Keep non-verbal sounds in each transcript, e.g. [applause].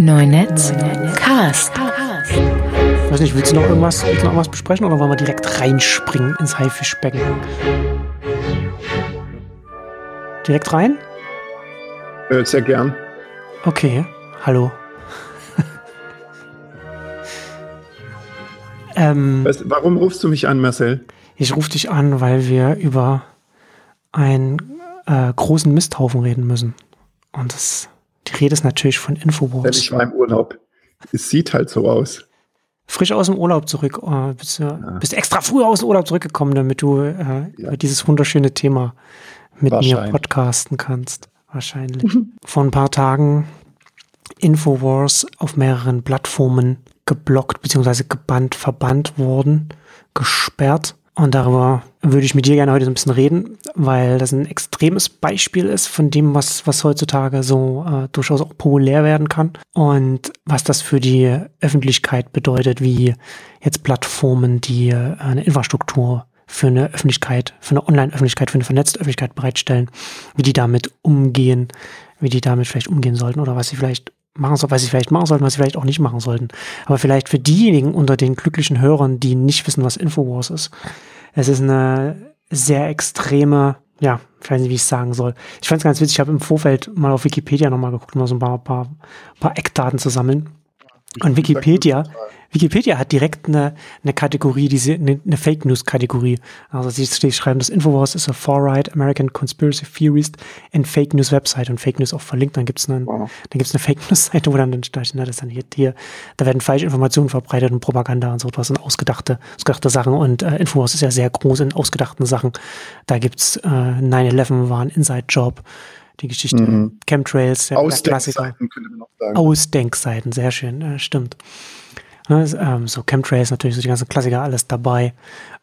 Neunetz Cast. Weiß nicht, willst du noch irgendwas, willst du noch irgendwas besprechen oder wollen wir direkt reinspringen ins Haifischbecken? Direkt rein? Äh, sehr gern. Okay, hallo. [laughs] ähm, Weißt, warum rufst du mich an, Marcel? ich rufe dich an, weil wir über einen äh, großen Misthaufen reden müssen. Und das, die Rede ist natürlich von Infowars. ich war im Urlaub. Es sieht halt so aus. Frisch aus dem Urlaub zurück. Äh, bist, du, bist extra früh aus dem Urlaub zurückgekommen, damit du äh, über dieses wunderschöne Thema mit mir podcasten kannst. Wahrscheinlich. [laughs] Vor ein paar Tagen Infowars auf mehreren Plattformen geblockt bzw. gebannt, verbannt worden, gesperrt. Und darüber würde ich mit dir gerne heute so ein bisschen reden, weil das ein extremes Beispiel ist von dem, was, was heutzutage so äh, durchaus auch populär werden kann. Und was das für die Öffentlichkeit bedeutet, wie jetzt Plattformen, die äh, eine Infrastruktur für eine Öffentlichkeit, für eine Online-Öffentlichkeit, für eine vernetzte Öffentlichkeit bereitstellen, wie die damit umgehen, wie die damit vielleicht umgehen sollten oder was sie vielleicht machen sollten, was sie vielleicht machen sollten, was sie vielleicht auch nicht machen sollten. Aber vielleicht für diejenigen unter den glücklichen Hörern, die nicht wissen, was Infowars ist, es ist eine sehr extreme, ja, ich weiß nicht, wie ich es sagen soll. Ich fand es ganz witzig, ich habe im Vorfeld mal auf Wikipedia nochmal geguckt, um mal so ein paar, paar, paar Eckdaten zu sammeln. Und Wikipedia, Wikipedia hat direkt eine, eine Kategorie, diese, eine, eine Fake News Kategorie. Also sie sie schreiben, das Infowars ist a far-right American Conspiracy Theorist and Fake News Website und Fake News auch verlinkt. Dann gibt's einen, Wow. dann gibt's eine Fake News Seite, wo dann dann steht, na, das ist dann hier, hier, da werden falsche Informationen verbreitet und Propaganda und so etwas und ausgedachte, ausgedachte Sachen. Und äh, Infowars ist ja sehr groß in ausgedachten Sachen. Da gibt's äh, 9-11 war ein Inside-Job. Die Geschichte Mhm. Chemtrails, der Klassiker. Ausdenkseiten könnte man auch sagen. Ausdenkseiten, sehr schön, äh, stimmt. Ne, ähm, so Chemtrails natürlich, so die ganzen Klassiker, alles dabei.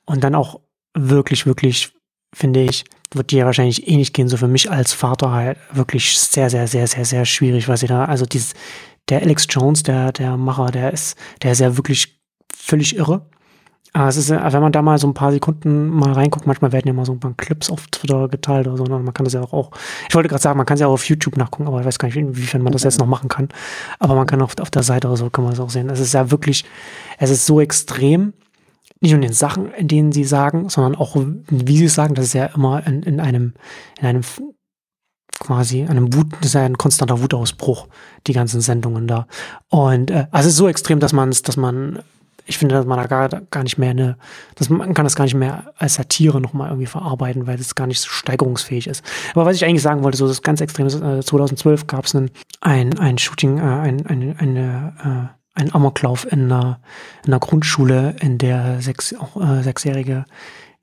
Und dann auch wirklich, wirklich, finde ich, wird dir wahrscheinlich eh nicht gehen, so für mich als Vater halt wirklich sehr, sehr, sehr, sehr, sehr schwierig, was sie da, also dieses, der Alex Jones, der, der Macher, der ist, der ist ja wirklich völlig irre. Aber es ist, äh, wenn man da mal so ein paar Sekunden mal reinguckt, manchmal werden ja mal so ein paar Clips auf Twitter geteilt oder so, und man kann das ja auch, ich wollte gerade sagen, man kann es ja auch auf YouTube nachgucken, aber ich weiß gar nicht, inwiefern man das jetzt noch machen kann. Aber man kann auf, auf der Seite oder so, kann man es auch sehen. Es ist ja wirklich, es ist so extrem, nicht nur in den Sachen, in denen sie sagen, sondern auch, wie sie es sagen, das ist ja immer in, in einem, in einem quasi einem Wut, das ist ja ein konstanter Wutausbruch, die ganzen Sendungen da. Und äh, also es ist so extrem, dass man es, dass man, ich finde, dass man da gar, gar nicht mehr eine, dass man, kann das gar nicht mehr als Satire nochmal irgendwie verarbeiten, weil es gar nicht so steigerungsfähig ist. Aber was ich eigentlich sagen wollte, so das ganz extrem ist, äh, 2012 gab es ein, ein, ein Shooting, äh, ein, ein, eine, äh, ein Amoklauf in einer, in einer Grundschule, in der sechs, auch, äh, sechsjährige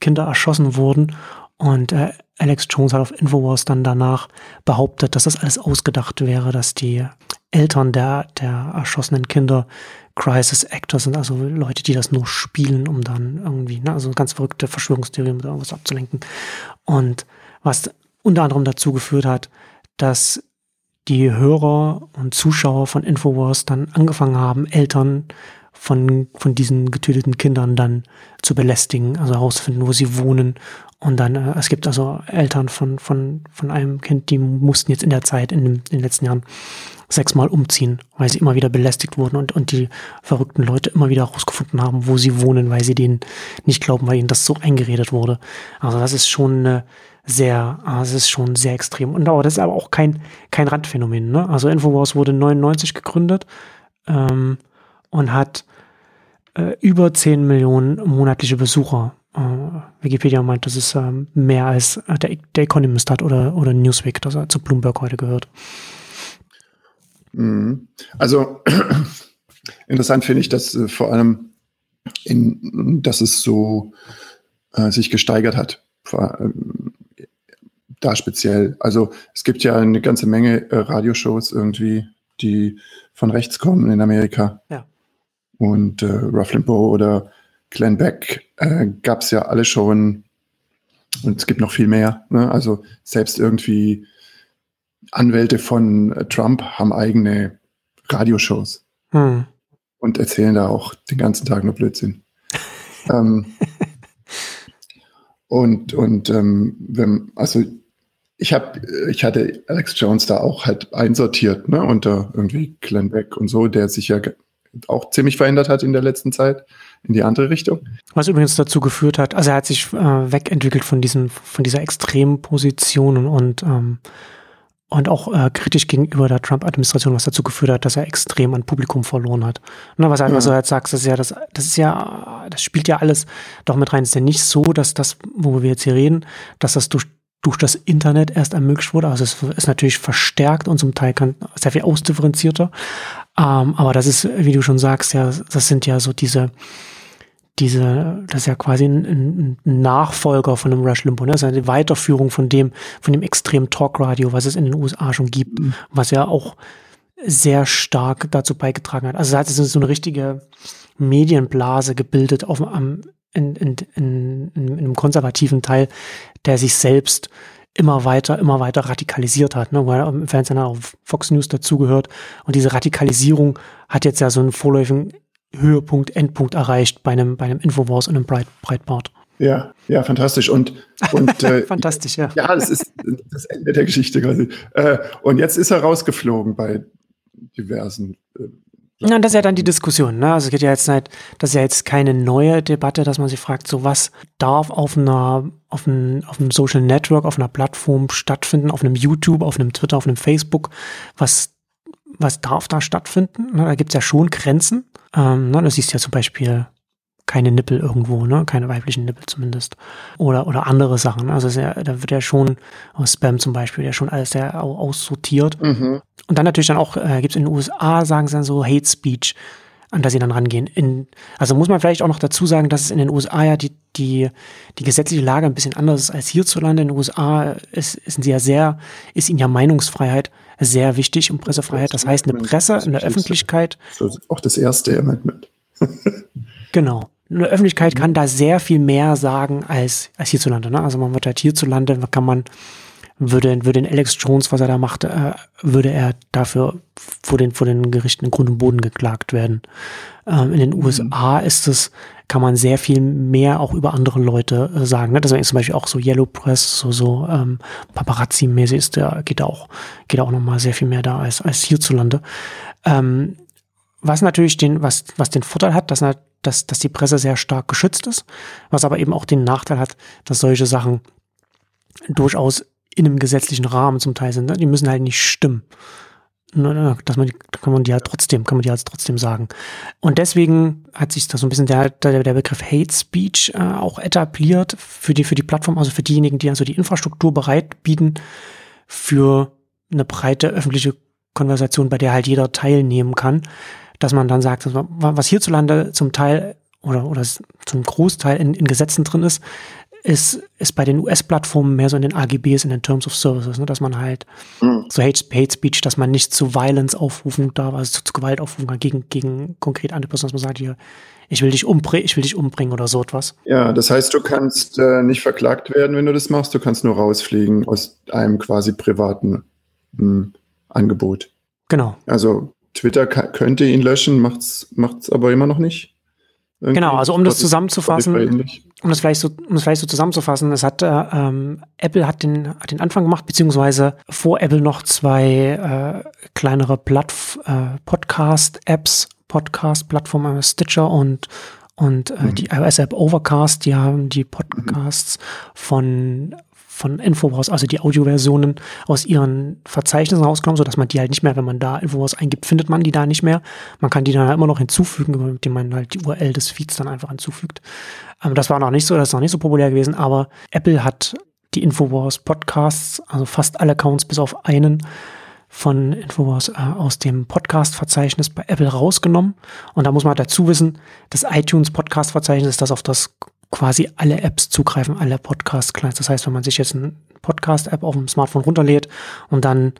Kinder erschossen wurden. Und äh, Alex Jones hat auf Infowars dann danach behauptet, dass das alles ausgedacht wäre, dass die Eltern der, der erschossenen Kinder Crisis Actors sind, also Leute, die das nur spielen, um dann irgendwie, ne, also ganz verrückte Verschwörungstheorien mit irgendwas abzulenken. Und was unter anderem dazu geführt hat, dass die Hörer und Zuschauer von Infowars dann angefangen haben, Eltern von, von diesen getöteten Kindern dann zu belästigen, also herauszufinden, wo sie wohnen. Und dann, äh, es gibt also Eltern von, von, von einem Kind, die mussten jetzt in der Zeit, in, dem, in den letzten Jahren, sechsmal umziehen, weil sie immer wieder belästigt wurden und, und die verrückten Leute immer wieder herausgefunden haben, wo sie wohnen, weil sie denen nicht glauben, weil ihnen das so eingeredet wurde. Also das ist schon eine sehr, ah, das ist schon sehr extrem. Und aber das ist aber auch kein, kein Randphänomen. Ne? Also Infowars wurde 99 gegründet ähm, und hat äh, über 10 Millionen monatliche Besucher. Äh, Wikipedia meint, das ist ähm, mehr als äh, der, der Economist hat oder, oder Newsweek, das zu Bloomberg heute gehört. Mhm. Also [clears throat] interessant finde ich, dass äh, vor allem in, dass es so äh, sich gesteigert hat. Vor, ähm, da speziell. Also es gibt ja eine ganze Menge äh, Radioshows irgendwie, die von rechts kommen in Amerika. Ja. Und äh, Ruff Limbaugh oder Glenn Beck äh, gab es ja alle schon. Und es gibt noch viel mehr. Ne? Also selbst irgendwie Anwälte von äh, Trump haben eigene Radioshows Hm. und erzählen da auch den ganzen Tag nur Blödsinn. ähm, [laughs] und und ähm, wenn, also ich habe, ich hatte Alex Jones da auch halt einsortiert, ne, unter irgendwie Glenn Beck und so, der sich ja auch ziemlich verändert hat in der letzten Zeit in die andere Richtung. Was übrigens dazu geführt hat, also er hat sich äh, wegentwickelt von diesen, von dieser extremen Position und ähm, und auch äh, kritisch gegenüber der Trump-Administration, was dazu geführt hat, dass er extrem an Publikum verloren hat. Ne, was, halt, ja. was du halt sagst, das ist ja das, das ist ja, das spielt ja alles doch mit rein. Es ist ja nicht so, dass das, wo wir jetzt hier reden, dass das durch durch das Internet erst ermöglicht wurde. Also es ist natürlich verstärkt und zum Teil kann sehr viel ausdifferenzierter. Ähm, aber das ist, wie du schon sagst, ja, das sind ja so diese, diese, das ist ja quasi ein, ein Nachfolger von einem Rush Limbo, ne? Das ist eine Weiterführung von dem, von dem extremen Talkradio, was es in den USA schon gibt, mhm. was ja auch sehr stark dazu beigetragen hat. Also es hat so eine richtige Medienblase gebildet auf, am, in, in, in, in einem konservativen Teil, der sich selbst immer weiter, immer weiter radikalisiert hat, ne, weil er im Fernsehen auf Fox News dazugehört. Und diese Radikalisierung hat jetzt ja so einen vorläufigen Höhepunkt, Endpunkt erreicht bei einem, bei einem Infowars und einem Breit, Breitbart. Ja, ja, fantastisch. Und, und [laughs] äh, fantastisch, ja. Ja, das ist das Ende der Geschichte quasi. Äh, und jetzt ist er rausgeflogen bei diversen äh, und das ist ja dann die Diskussion. Ne? Also es geht ja jetzt nicht, das ist ja jetzt keine neue Debatte, dass man sich fragt, so was darf auf einer, auf einem, auf einem Social Network, auf einer Plattform stattfinden, auf einem YouTube, auf einem Twitter, auf einem Facebook, was, was darf da stattfinden? Ne? Da gibt's ja schon Grenzen. Ähm, ne? Du siehst ja zum Beispiel keine Nippel irgendwo, ne? Keine weiblichen Nippel zumindest. Oder, oder andere Sachen. Also ja, da wird ja schon aus Spam zum Beispiel ja schon alles sehr aussortiert. Mhm. Und dann natürlich dann auch, äh, gibt es in den USA, sagen sie dann so Hate Speech, an das sie dann rangehen. In, also muss man vielleicht auch noch dazu sagen, dass es in den USA ja die, die, die gesetzliche Lage ein bisschen anders ist als hierzulande. In den USA ist, ist sie ja sehr, ist ihnen ja Meinungsfreiheit sehr wichtig und Pressefreiheit. Das heißt, eine Presse in der Öffentlichkeit. Auch das erste Amendment. genau. Eine Öffentlichkeit kann da sehr viel mehr sagen als, als hierzulande. Ne? Also man wird halt hierzulande, kann man würde, würde in Alex Jones, was er da macht, äh, würde er dafür vor den, vor den Gerichten in Grund und Boden geklagt werden. Ähm, in den. USA ist es, kann man sehr viel mehr auch über andere Leute äh, sagen. Ne? Deswegen ist zum Beispiel auch so Yellow Press, so, so ähm, Paparazzi-mäßig ist der, geht auch, geht auch nochmal sehr viel mehr da als, als hierzulande. Ähm, was natürlich den, was, was den Vorteil hat, dass, dass, dass die Presse sehr stark geschützt ist, was aber eben auch den Nachteil hat, dass solche Sachen durchaus in einem gesetzlichen Rahmen zum Teil sind. Ne? Die müssen halt nicht stimmen. Ne, ne, dass man, kann man die halt trotzdem, kann man die halt trotzdem sagen. Und deswegen hat sich da so ein bisschen der, der, der Begriff Hate Speech äh, auch etabliert für die, für die Plattform, also für diejenigen, die also die Infrastruktur bereit bieten für eine breite öffentliche Konversation, bei der halt jeder teilnehmen kann, dass man dann sagt, was hierzulande zum Teil oder, oder zum Großteil in, in Gesetzen drin ist, ist, ist bei den US-Plattformen mehr so in den AGBs, in den Terms of Services, ne, dass man halt mhm. so Hate, Hate Speech, dass man nicht zu Violence aufrufen darf, also zu, zu Gewalt aufrufen kann gegen, gegen konkret andere Personen, dass man sagt, hier, ich will dich umbringen, ich will dich umbringen oder so etwas. Ja, das heißt, du kannst äh, nicht verklagt werden, wenn du das machst, du kannst nur rausfliegen aus einem quasi privaten mh, hm, Angebot. Genau. Also Twitter könnte ihn löschen, macht's, macht's aber immer noch nicht. Irgendwie genau, also um das zusammenzufassen, um das vielleicht so, um das vielleicht so zusammenzufassen, es hat äh, ähm, Apple hat den, hat den Anfang gemacht, beziehungsweise vor Apple noch zwei äh, kleinere Platt, äh, Podcast-Apps, Podcast-Plattformen, Stitcher und und äh, mhm. die iOS-App Overcast, die haben die Podcasts mhm. von von Infowars, also die Audioversionen aus ihren Verzeichnissen rausgenommen, sodass man die halt nicht mehr, wenn man da Infowars eingibt, findet man die da nicht mehr. Man kann die dann halt immer noch hinzufügen, indem man halt die URL des Feeds dann einfach hinzufügt. Ähm, das war noch nicht so, das ist noch nicht so populär gewesen, aber Apple hat die Infowars Podcasts, also fast alle Accounts bis auf einen von Infowars äh, aus dem Podcast-Verzeichnis bei Apple rausgenommen. Und da muss man dazu wissen, das iTunes Podcast-Verzeichnis, das auf das quasi alle Apps zugreifen, alle Podcast-Clients. Das heißt, wenn man sich jetzt eine Podcast-App auf dem Smartphone runterlädt und dann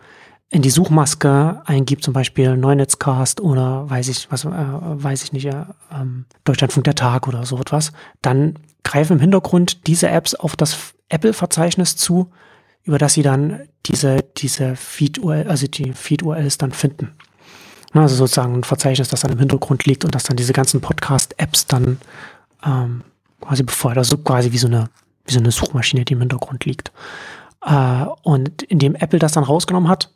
in die Suchmaske eingibt, zum Beispiel Neunetzcast oder weiß ich, was, äh, weiß ich nicht, äh, ähm, Deutschlandfunk der Tag oder so etwas, dann greifen im Hintergrund diese Apps auf das Apple-Verzeichnis zu, über das sie dann diese, diese Feed-URL, also die Feed-URLs dann finden. Also sozusagen ein Verzeichnis, das dann im Hintergrund liegt und das dann diese ganzen Podcast-Apps dann ähm, quasi befeuert, also quasi wie so eine, wie so eine Suchmaschine, die im Hintergrund liegt. Äh, und indem Apple das dann rausgenommen hat,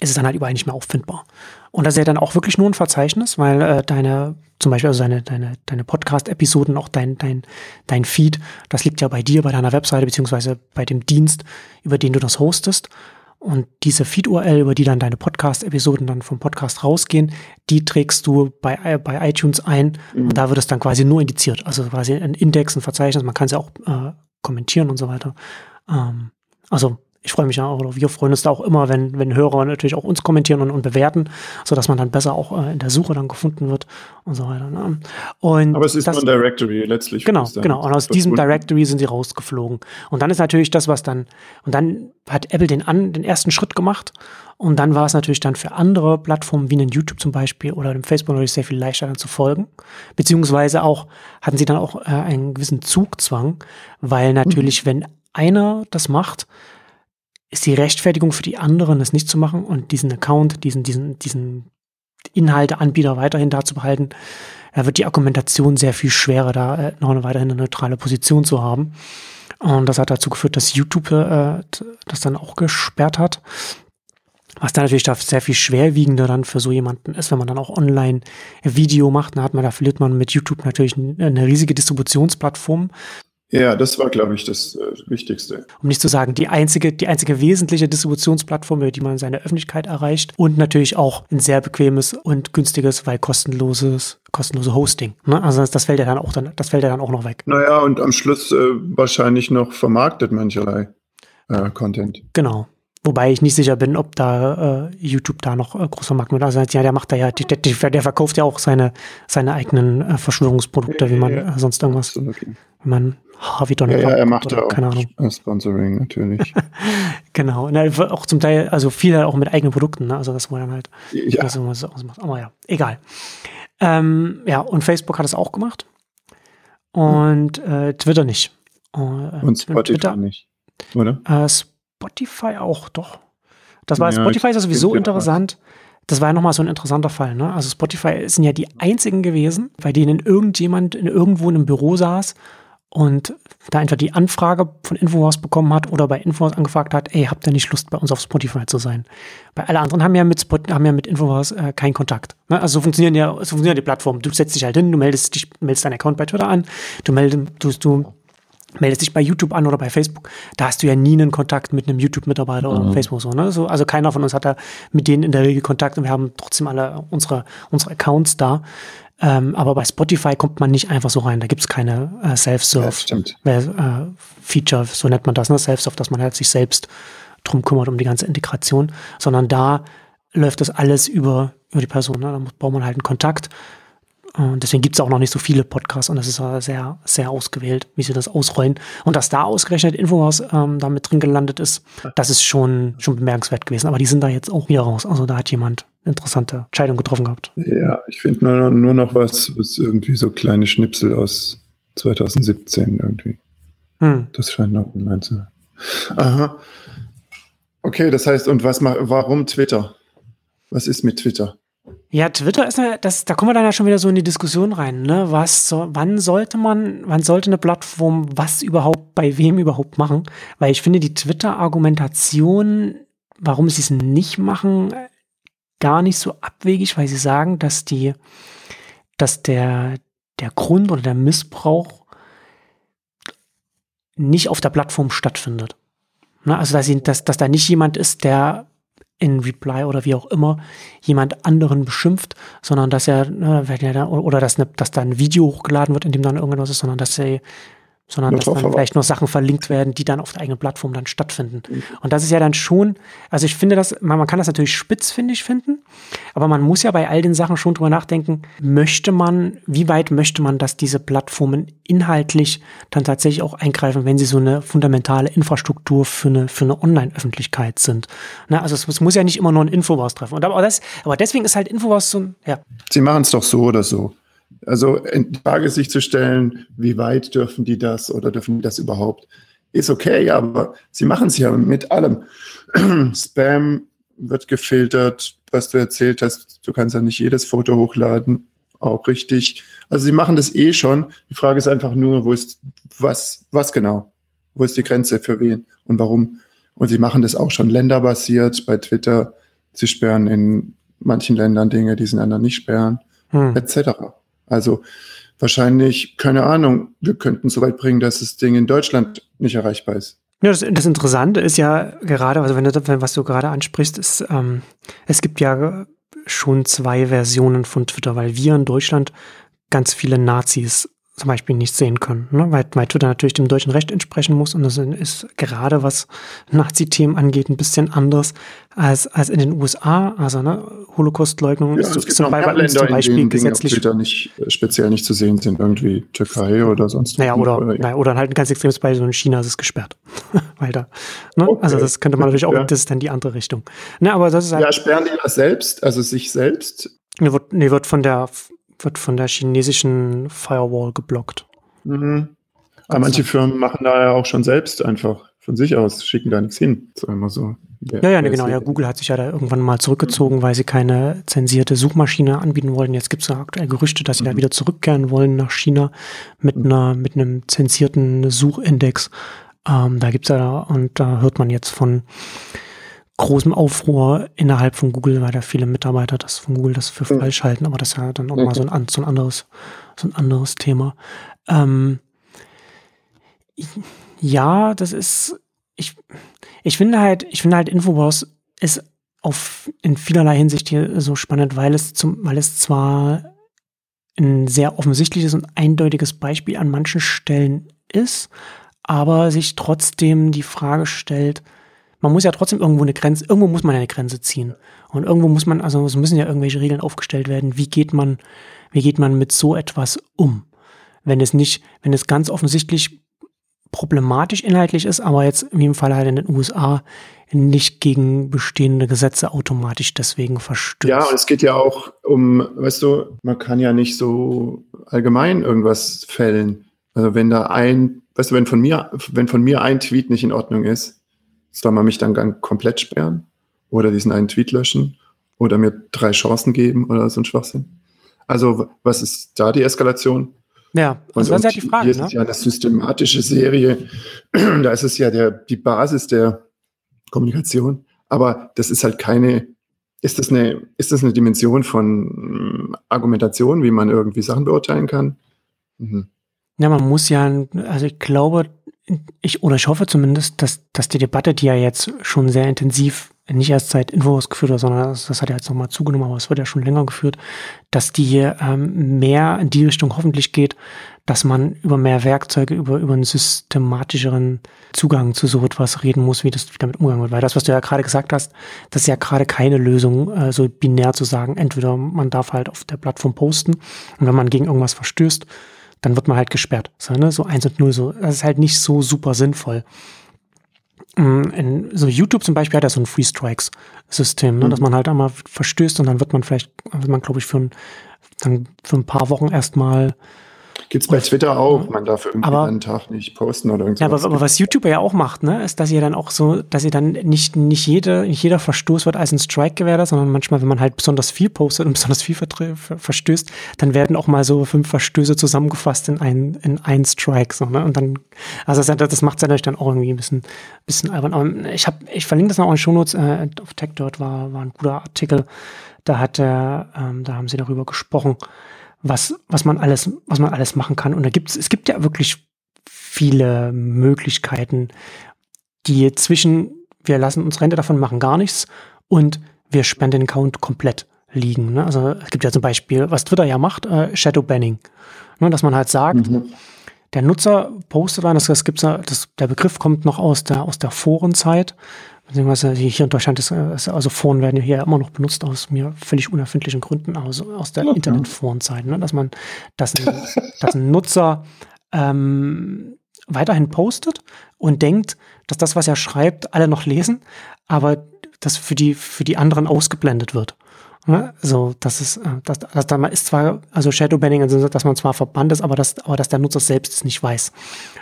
ist es dann halt überall nicht mehr auffindbar. Und das ist ja dann auch wirklich nur ein Verzeichnis, weil äh, deine, zum Beispiel also deine, deine, deine Podcast-Episoden, auch dein, dein, dein Feed, das liegt ja bei dir, bei deiner Webseite, beziehungsweise bei dem Dienst, über den du das hostest. Und diese Feed-URL, über die dann deine Podcast-Episoden dann vom Podcast rausgehen, die trägst du bei, bei iTunes ein mhm. und da wird es dann quasi nur indiziert. Also quasi ein Index, ein Verzeichnis, man kann es ja auch äh, kommentieren und so weiter. Ähm, also ich freue mich ja auch, oder wir freuen uns da auch immer, wenn, wenn Hörer natürlich auch uns kommentieren und, und bewerten, so dass man dann besser auch äh, in der Suche dann gefunden wird und so weiter. Ne? Und Aber es ist das, nur ein Directory letztlich. Genau, genau. Und aus diesem Directory sind sie rausgeflogen. Und dann ist natürlich das, was dann, und dann hat Apple den, an, den ersten Schritt gemacht. Und dann war es natürlich dann für andere Plattformen wie einen YouTube zum Beispiel oder dem Facebook natürlich sehr viel leichter dann zu folgen. Beziehungsweise auch hatten sie dann auch äh, einen gewissen Zugzwang, weil natürlich, mhm. wenn einer das macht, ist die Rechtfertigung für die anderen, das nicht zu machen und diesen Account, diesen, diesen, diesen Inhalteanbieter weiterhin da zu behalten, da wird die Argumentation sehr viel schwerer, da äh, noch eine weiterhin eine neutrale Position zu haben. Und das hat dazu geführt, dass YouTube äh, das dann auch gesperrt hat. Was dann natürlich da sehr viel schwerwiegender dann für so jemanden ist, wenn man dann auch online Video macht, dann hat man, da verliert man mit YouTube natürlich eine riesige Distributionsplattform. Ja, das war, glaube ich, das äh, Wichtigste. Um nicht zu sagen, die einzige, die einzige wesentliche Distributionsplattform, über die man seine Öffentlichkeit erreicht und natürlich auch ein sehr bequemes und günstiges, weil kostenloses, kostenlose Hosting. Ne? Also das, das, fällt ja dann auch dann, das fällt ja dann auch noch weg. Naja, und am Schluss äh, wahrscheinlich noch vermarktet mancherlei äh, Content. Genau. Wobei ich nicht sicher bin, ob da äh, YouTube da noch äh, groß vermarkten wird. Also ja, der macht da ja, der, der, verkauft ja auch seine, seine eigenen äh, Verschwörungsprodukte, wie man äh, sonst irgendwas, okay. man Harvey Donald ja, ja, er macht ja auch keine Ahnung. Sponsoring natürlich. [laughs] genau, und auch zum Teil, also viel halt auch mit eigenen Produkten, ne? also das wo dann halt ja. das irgendwas ausmacht. Aber ja, egal. Ähm, ja, und Facebook hat es auch gemacht und äh, Twitter nicht. Äh, und Spotify Twitter, nicht, oder? Äh, Spotify auch, doch. Das war ja, Spotify ist ja sowieso interessant. Das war ja nochmal so ein interessanter Fall. Ne? Also Spotify sind ja die einzigen gewesen, bei denen irgendjemand in irgendwo in einem Büro saß und da einfach die Anfrage von Infowars bekommen hat oder bei Infowars angefragt hat, ey, habt ihr nicht Lust, bei uns auf Spotify zu sein? Bei alle anderen haben ja mit, Spot, haben ja mit Infowars äh, keinen Kontakt. Ne? Also so funktionieren ja, so funktionieren die Plattformen. Du setzt dich halt hin, du meldest dich, meldest deinen Account bei Twitter an, du meldest, du, du meldest dich bei YouTube an oder bei Facebook, da hast du ja nie einen Kontakt mit einem YouTube-Mitarbeiter mhm. oder Facebook so, ne? So, also keiner von uns hat da mit denen in der Regel Kontakt und wir haben trotzdem alle unsere, unsere Accounts da. Ähm, aber bei Spotify kommt man nicht einfach so rein. Da gibt's keine äh, Self-Serve-Feature, äh, so nennt man das, ne? Self-Serve, dass man halt sich selbst drum kümmert, um die ganze Integration, sondern da läuft das alles über, über die Person. Ne? Da braucht man halt einen Kontakt und deswegen gibt es auch noch nicht so viele Podcasts und das ist sehr, sehr ausgewählt, wie sie das ausrollen. Und dass da ausgerechnet Infowars ähm, da mit drin gelandet ist, das ist schon, schon bemerkenswert gewesen. Aber die sind da jetzt auch wieder raus. Also da hat jemand interessante Entscheidung getroffen gehabt. Ja, ich finde nur, nur noch was, was irgendwie so kleine Schnipsel aus 2017 irgendwie. Hm. Das scheint noch online zu sein. Aha. Okay, das heißt, und was warum Twitter? Was ist mit Twitter? Ja, Twitter ist ja, das, da kommen wir dann ja schon wieder so in die Diskussion rein, ne? Was so, wann sollte man, wann sollte eine Plattform was überhaupt bei wem überhaupt machen? Weil ich finde die Twitter-Argumentation, warum sie es nicht machen, gar nicht so abwegig, weil sie sagen, dass die, dass der, der Grund oder der Missbrauch nicht auf der Plattform stattfindet. Ne? Also, dass, sie, dass, dass da nicht jemand ist, der in Reply oder wie auch immer jemand anderen beschimpft, sondern dass er, äh, wenn er da, oder dass, ne, dass da ein Video hochgeladen wird, in dem dann irgendwas ist, sondern dass er sondern dass dann vielleicht nur Sachen verlinkt werden, die dann auf der eigenen Plattform dann stattfinden. Mhm. Und das ist ja dann schon, also ich finde das, man, man kann das natürlich spitzfindig finden, aber man muss ja bei all den Sachen schon drüber nachdenken, möchte man, wie weit möchte man, dass diese Plattformen inhaltlich dann tatsächlich auch eingreifen, wenn sie so eine fundamentale Infrastruktur für eine, für eine Online-Öffentlichkeit sind. Na, also es, es, muss ja nicht immer nur ein Infowars treffen. Und aber, das, aber deswegen ist halt Infowars so ein, ja. Sie machen es doch so oder so. Also in Frage sich zu stellen, wie weit dürfen die das oder dürfen die das überhaupt, ist okay, aber sie machen es ja mit allem. [clears throat] Spam wird gefiltert, was du erzählt hast, du kannst ja nicht jedes Foto hochladen, auch richtig. Also sie machen das eh schon. Die Frage ist einfach nur, wo ist was, was genau? Wo ist die Grenze für wen und warum? Und sie machen das auch schon länderbasiert bei Twitter. Sie sperren in manchen Ländern Dinge, die sie in anderen nicht sperren, hm. etc. Also wahrscheinlich, keine Ahnung, wir könnten so weit bringen, dass das Ding in Deutschland nicht erreichbar ist. Ja, das, das Interessante ist ja gerade, also wenn du, was du gerade ansprichst, ist, ähm, es gibt ja schon zwei Versionen von Twitter, weil wir in Deutschland ganz viele Nazis zum Beispiel nicht sehen können, ne? weil, weil Twitter natürlich dem deutschen Recht entsprechen muss und das ist gerade was Nazi-Themen angeht ein bisschen anders als, als in den USA. Also ne, Holocaust-Leugnung ja, ist, ist zum, bei uns zum Beispiel in gesetzlich. Twitter nicht, äh, speziell nicht zu sehen sind, irgendwie Türkei oder sonst Naja, oder, oder, naja, oder halt ein ganz extremes Beispiel, in China ist es gesperrt. [laughs] weil da, ne? Okay. Also das könnte man natürlich auch, ja. das ist dann die andere Richtung. Ne, aber das ist halt, ja, sperren die das selbst, also sich selbst? Nee, wird, nee, wird von der wird von der chinesischen Firewall geblockt. Mhm. Aber manche Firmen machen da ja auch schon selbst einfach von sich aus, schicken da nichts hin. So immer so. Ja, ja, genau. Ja, Google hat sich ja da irgendwann mal zurückgezogen, weil sie keine zensierte Suchmaschine anbieten wollten. Jetzt gibt es ja aktuell Gerüchte, dass sie mhm. da wieder zurückkehren wollen nach China mit mhm. einer, mit einem zensierten Suchindex. Ähm, da gibt's ja, und da hört man jetzt von großem Aufruhr innerhalb von Google, weil da viele Mitarbeiter das von Google das für mhm. falsch halten, aber das ist ja dann auch okay. mal so ein, so ein anderes, so ein anderes Thema. Ähm, ja, das ist, ich, ich finde halt, ich finde halt Infowars ist auf, in vielerlei Hinsicht hier so spannend, weil es zum, weil es zwar ein sehr offensichtliches und eindeutiges Beispiel an manchen Stellen ist, aber sich trotzdem die Frage stellt, man muss ja trotzdem irgendwo eine Grenze, irgendwo muss man eine Grenze ziehen. Und irgendwo muss man, also es müssen ja irgendwelche Regeln aufgestellt werden. Wie geht man, wie geht man mit so etwas um? Wenn es nicht, wenn es ganz offensichtlich problematisch inhaltlich ist, aber jetzt wie im Fall halt in den USA nicht gegen bestehende Gesetze automatisch deswegen verstößt. Ja, und es geht ja auch um, weißt du, man kann ja nicht so allgemein irgendwas fällen. Also wenn da ein, weißt du, wenn von mir, wenn von mir ein Tweet nicht in Ordnung ist, soll man mich dann komplett sperren oder diesen einen Tweet löschen oder mir drei Chancen geben oder so ein Schwachsinn? Also, was ist da die Eskalation? Ja, das war ja die Frage. Hier ist ne? ja eine systematische Serie. [clears throat] da ist es ja der, die Basis der Kommunikation. Aber das ist halt keine, ist das eine, ist das eine Dimension von mm, Argumentation, wie man irgendwie Sachen beurteilen kann? Mhm. Ja, man muss ja, also ich glaube, ich oder ich hoffe zumindest, dass, dass die Debatte, die ja jetzt schon sehr intensiv nicht erst seit Infos geführt wird, sondern das, hat ja jetzt nochmal zugenommen, aber es wird ja schon länger geführt, dass die ähm, mehr in die Richtung hoffentlich geht, dass man über mehr Werkzeuge, über, über einen systematischeren Zugang zu so etwas reden muss, wie das damit umgegangen wird. Weil das, was du ja gerade gesagt hast, das ist ja gerade keine Lösung, äh, so binär zu sagen, entweder man darf halt auf der Plattform posten und wenn man gegen irgendwas verstößt, dann wird man halt gesperrt. So, ne? so 1 und 0, so. Das ist halt nicht so super sinnvoll. Mm, in, so YouTube zum Beispiel hat ja so ein Free Strikes System, ne? Mhm. dass man halt einmal verstößt und dann wird man vielleicht, wird man glaube ich für ein, dann für ein paar Wochen erstmal Gibt es bei Twitter auch. Man darf irgendwie aber, einen Tag nicht posten oder irgendwas. Ja, aber, aber, was YouTube ja auch macht, ne, ist, dass ihr dann auch so, dass ihr dann nicht, nicht, jede, nicht jeder Verstoß wird als ein Strike gewährt, sondern manchmal, wenn man halt besonders viel postet und [laughs] besonders viel verstößt, dann werden auch mal so fünf Verstöße zusammengefasst in ein, in ein Strike, so, ne, und dann, also das, das macht es natürlich dann auch irgendwie ein bisschen, bisschen albern. Aber ich habe, ich verlinke das noch in den Shownotes, äh, auf Tech dort war, war ein guter Artikel, da hat er, ähm, da haben sie darüber gesprochen, was, was man alles, was man alles machen kann. Und da gibt es, es gibt ja wirklich viele Möglichkeiten, die zwischen, wir lassen uns Rente davon, machen gar nichts und wir sperren den Account komplett liegen. Ne? Also es gibt ja zum Beispiel, was Twitter ja macht, äh, Shadow Banning. Ne? Dass man halt sagt, mhm. Der Nutzer postet dann, das, das gibt's, das, der Begriff kommt noch aus der, aus der Forenzeit, beziehungsweise hier in Deutschland ist, also Foren werden hier immer noch benutzt aus mir völlig unerfindlichen Gründen, also aus der ja, Internetforenzeit, ne? dass man, dass ein, dass ein Nutzer ähm, weiterhin postet und denkt, dass das, was er schreibt, alle noch lesen, aber das für die, für die anderen ausgeblendet wird. Ne? So, das ist, äh, das, das, das ist zwar, also Shadowbanning, also dass man zwar verbannt ist, aber dass, aber dass der Nutzer selbst es nicht weiß.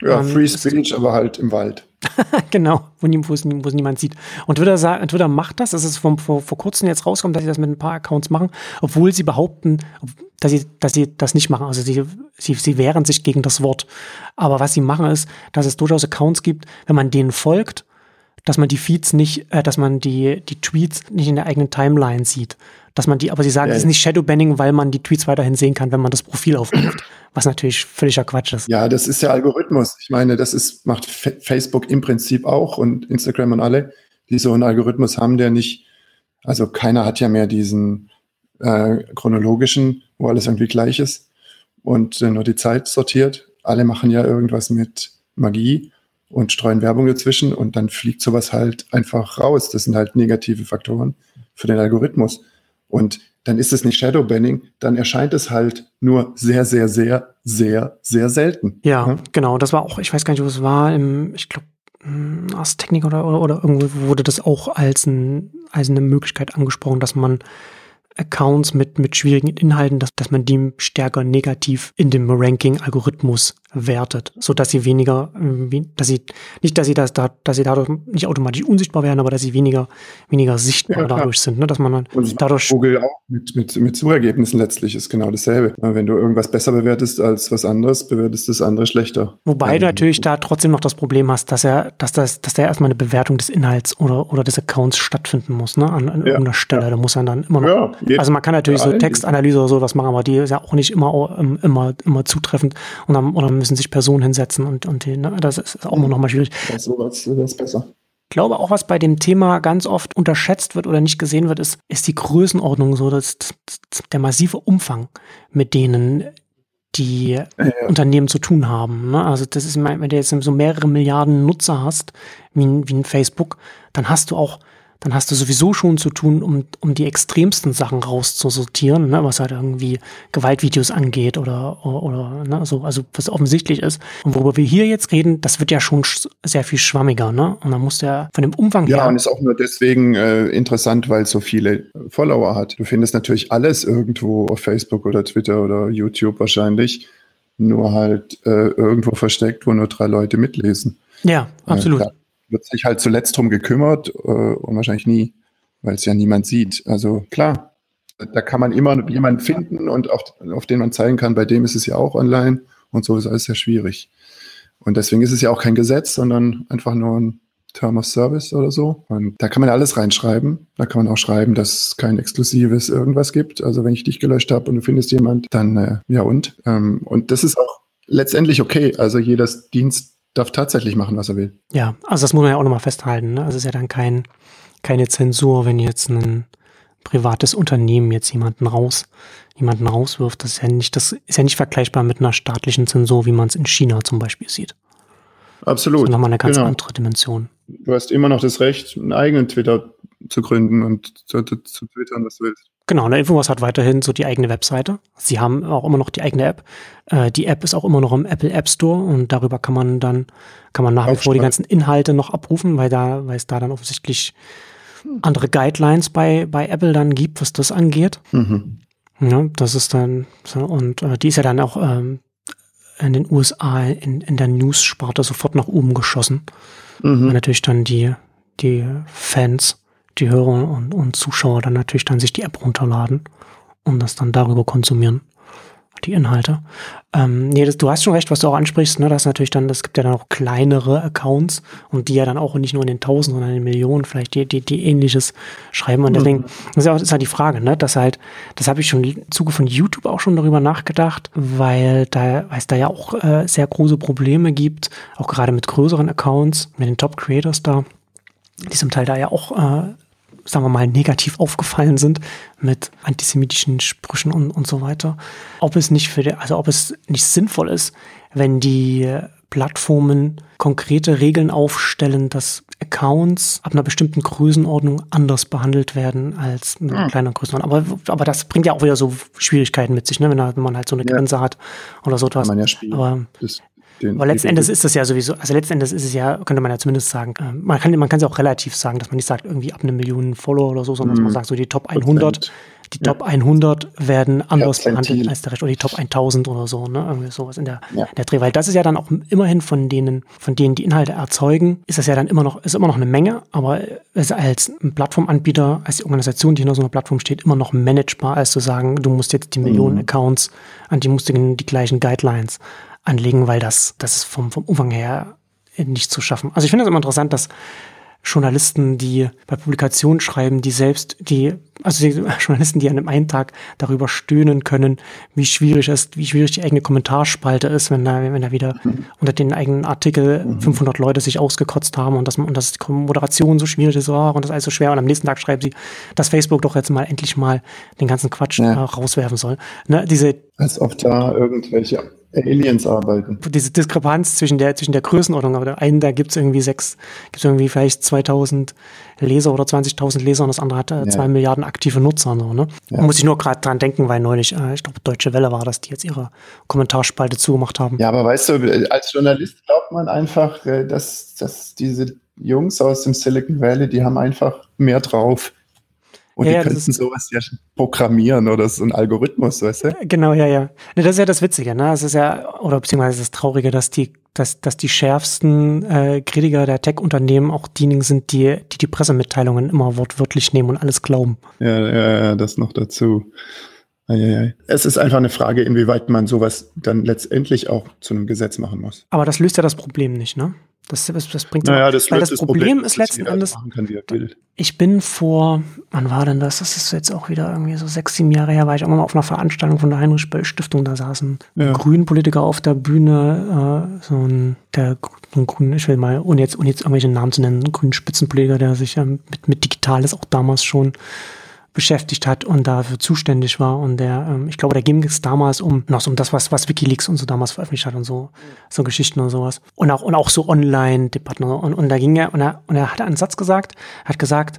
Ja, ähm, Free Speech, aber halt im Wald. [laughs] genau, wo, wo, es, wo es niemand sieht. Und Twitter, sagt, Twitter macht das, das ist vor, vor, vor kurzem jetzt rauskommt, dass sie das mit ein paar Accounts machen, obwohl sie behaupten, dass sie, dass sie das nicht machen. Also sie, sie, sie wehren sich gegen das Wort. Aber was sie machen ist, dass es durchaus Accounts gibt, wenn man denen folgt, dass man die Feeds nicht, äh, dass man die, die Tweets nicht in der eigenen Timeline sieht dass man die, aber sie sagen, es ja. ist nicht Shadowbanning, weil man die Tweets weiterhin sehen kann, wenn man das Profil aufruft. was natürlich völliger Quatsch ist. Ja, das ist der Algorithmus. Ich meine, das ist, macht Facebook im Prinzip auch und Instagram und alle, die so einen Algorithmus haben, der nicht, also keiner hat ja mehr diesen äh, chronologischen, wo alles irgendwie gleich ist und äh, nur die Zeit sortiert. Alle machen ja irgendwas mit Magie und streuen Werbung dazwischen und dann fliegt sowas halt einfach raus. Das sind halt negative Faktoren für den Algorithmus. Und dann ist es nicht Shadowbanning, dann erscheint es halt nur sehr, sehr, sehr, sehr, sehr selten. Ja, ja? genau. Das war auch, ich weiß gar nicht, wo es war, im, ich glaube, hm, aus Technik oder, oder, oder irgendwo wurde das auch als, ein, als eine Möglichkeit angesprochen, dass man Accounts mit, mit schwierigen Inhalten, dass, dass man die stärker negativ in dem Ranking-Algorithmus wertet, so dass sie weniger, dass sie, nicht, dass sie das, da, dass sie dadurch nicht automatisch unsichtbar werden, aber dass sie weniger, weniger sichtbar ja, dadurch sind, ne? dass man dann Und dadurch. Google auch mit, mit, mit Suchergebnissen letztlich ist genau dasselbe. Wenn du irgendwas besser bewertest als was anderes, bewertest das andere schlechter. Wobei ja. du natürlich da trotzdem noch das Problem hast, dass er, dass das, dass da erstmal eine Bewertung des Inhalts oder, oder des Accounts stattfinden muss, ne? An, an ja. irgendeiner Stelle. Da muss er dann immer noch. also man kann natürlich so Textanalyse oder sowas machen, aber die ist ja auch nicht immer, immer, immer zutreffend. Und dann, oder müssen sich Personen hinsetzen und, und die, ne, das ist auch immer noch mal schwierig. Ja, sowas ist besser. Ich glaube auch, was bei dem Thema ganz oft unterschätzt wird oder nicht gesehen wird, ist, ist die Größenordnung, so dass der massive Umfang, mit denen die ja. Unternehmen zu tun haben. Ne? Also das ist, wenn du jetzt so mehrere Milliarden Nutzer hast, wie, wie ein Facebook, dann hast du auch dann hast du sowieso schon zu tun, um, um die extremsten Sachen rauszusortieren, ne, was halt irgendwie Gewaltvideos angeht oder, oder, ne, so, also was offensichtlich ist. Und worüber wir hier jetzt reden, das wird ja schon sehr viel schwammiger, ne? Und dann muss der von dem Umfang ja, her. Ja, und ist auch nur deswegen äh, interessant, weil es so viele Follower hat. Du findest natürlich alles irgendwo auf Facebook oder Twitter oder YouTube wahrscheinlich, nur halt äh, irgendwo versteckt, wo nur drei Leute mitlesen. Ja, absolut. Äh, wird sich halt zuletzt drum gekümmert äh, und wahrscheinlich nie, weil es ja niemand sieht. Also klar, da kann man immer jemanden finden und auf, auf den man zeigen kann, bei dem ist es ja auch online und so ist alles sehr schwierig. Und deswegen ist es ja auch kein Gesetz, sondern einfach nur ein Term of Service oder so. Und da kann man alles reinschreiben. Da kann man auch schreiben, dass es kein exklusives irgendwas gibt. Also wenn ich dich gelöscht habe und du findest jemand, dann äh, ja und. Ähm, und das ist auch letztendlich okay. Also jedes Dienst darf tatsächlich machen, was er will. Ja, also das muss man ja auch nochmal festhalten. Ne? Also es ist ja dann kein, keine Zensur, wenn jetzt ein privates Unternehmen jetzt jemanden raus, jemanden rauswirft. Das ist ja nicht, das ist ja nicht vergleichbar mit einer staatlichen Zensur, wie man es in China zum Beispiel sieht. Absolut. Das ist nochmal eine ganz genau. andere Dimension. Du hast immer noch das Recht, einen eigenen Twitter zu gründen und zu, zu, zu twittern, was du willst. Genau, der Infowars hat weiterhin so die eigene Webseite. Sie haben auch immer noch die eigene App. Äh, die App ist auch immer noch im Apple App Store und darüber kann man dann, kann man nach wie vor die ganzen Inhalte noch abrufen, weil da, weil es da dann offensichtlich andere Guidelines bei, bei Apple dann gibt, was das angeht. Mhm. Ja, das ist dann, so, und äh, die ist ja dann auch ähm, in den USA in, in der News-Sparte sofort nach oben geschossen. Mhm. Weil natürlich dann die, die Fans die Hörer und, und Zuschauer dann natürlich dann sich die App runterladen und das dann darüber konsumieren, die Inhalte. Ähm, nee, das, du hast schon recht, was du auch ansprichst, ne, dass natürlich dann, es gibt ja dann auch kleinere Accounts und die ja dann auch nicht nur in den Tausenden, sondern in den Millionen vielleicht die, die, die ähnliches schreiben. Und deswegen, das ist, auch, das ist halt die Frage, ne, dass halt, das habe ich schon im Zuge von YouTube auch schon darüber nachgedacht, weil da, weil es da ja auch äh, sehr große Probleme gibt, auch gerade mit größeren Accounts, mit den Top Creators da, die zum Teil da ja auch äh, sagen wir mal, negativ aufgefallen sind mit antisemitischen Sprüchen und, und so weiter. Ob es nicht für die, also ob es nicht sinnvoll ist, wenn die Plattformen konkrete Regeln aufstellen, dass Accounts ab einer bestimmten Größenordnung anders behandelt werden als mit einer hm. kleineren Größenordnung. Aber, aber das bringt ja auch wieder so Schwierigkeiten mit sich, ne? wenn, man halt so eine ja. Grenze hat oder so etwas. Kann man ja. Aber das den Aber letztendlich ist das ja sowieso, also letztendlich ist es ja, könnte man ja zumindest sagen, äh, man kann man kann es auch relativ sagen, dass man nicht sagt, irgendwie ab einer Million Follower oder so, sondern mm. dass man mhm. sagt, so die Top 100, die Top ja. 100 werden anders behandelt als der Rest oder die Top 1000 oder so, ne? Irgendwie sowas in der, ja. in der Dreh. Weil das ist ja dann auch immerhin von denen, von denen die Inhalte erzeugen, ist das ja dann immer noch, ist immer noch eine Menge, aber ist als Plattformanbieter, als die Organisation, die hinter so einer Plattform steht, immer noch managebar, als zu sagen, du musst jetzt die Millionen mhm. Accounts, an die musst du die gleichen Guidelines anlegen, weil das, das ist vom, vom Umfang her nicht zu schaffen. Also ich finde es immer interessant, dass Journalisten, die bei Publikationen schreiben, die selbst, die, also die [laughs] Journalisten, die an einem einen Tag darüber stöhnen können, wie schwierig es, wie schwierig die eigene Kommentarspalte ist, wenn da, wenn da wieder mhm. unter den eigenen Artikel mhm. 500 Leute sich ausgekotzt haben und dass und dass die Moderation so schwierig ist oh, und das alles so schwer und am nächsten Tag schreiben sie, dass Facebook doch jetzt mal endlich mal den ganzen Quatsch ja. äh, rauswerfen soll. Ne, diese als ob da irgendwelche Aliens arbeiten. Diese Diskrepanz zwischen der, zwischen der Größenordnung, aber der einen, da gibt's irgendwie sechs, gibt's irgendwie vielleicht 2000 Leser oder 20.000 Leser und das andere hat äh, ja. zwei Milliarden aktive Nutzer. So, ne? Ja. Muss ich nur gerade dran denken, weil neulich, äh, ich glaube, Deutsche Welle war das, die jetzt ihre Kommentarspalte zugemacht haben. Ja, aber weißt du, als Journalist glaubt man einfach, äh, dass, dass diese Jungs aus dem Silicon Valley, die haben einfach mehr drauf. Und ja, die könnten sowas ja programmieren oder so ein Algorithmus, weißt du? Genau, ja, ja. Ne, das ist ja das Witzige, ne? Es ist ja, oder beziehungsweise das Traurige, dass die, dass, dass die schärfsten äh, Kritiker der Tech-Unternehmen auch diejenigen sind, die, die die Pressemitteilungen immer wortwörtlich nehmen und alles glauben. Ja, ja, ja, das noch dazu. Es ist einfach eine Frage, inwieweit man sowas dann letztendlich auch zu einem Gesetz machen muss. Aber das löst ja das Problem nicht, ne? Das, das, das bringt naja, das, weil das, das Problem, Problem ist letzten Endes. Kann, ich bin vor, wann war denn das? Das ist jetzt auch wieder irgendwie so sechs, sieben Jahre her, war ich irgendwann mal auf einer Veranstaltung von der Heinrich Böll Stiftung. Da saßen ja. Grünen-Politiker auf der Bühne, äh, so ein, der ein Grün, ich will mal, ohne jetzt, ohne jetzt irgendwelche Namen zu nennen, ein grünen Spitzenpolitiker, der sich ähm, mit, mit Digitales auch damals schon beschäftigt hat und dafür zuständig war. Und der, ähm, ich glaube, da ging es damals um noch so um das, was, was Wikileaks und so damals veröffentlicht hat und so, so Geschichten und sowas. Und auch, und auch so Online-Debatten. Und, und da ging er, und er, und er hat einen Satz gesagt, hat gesagt,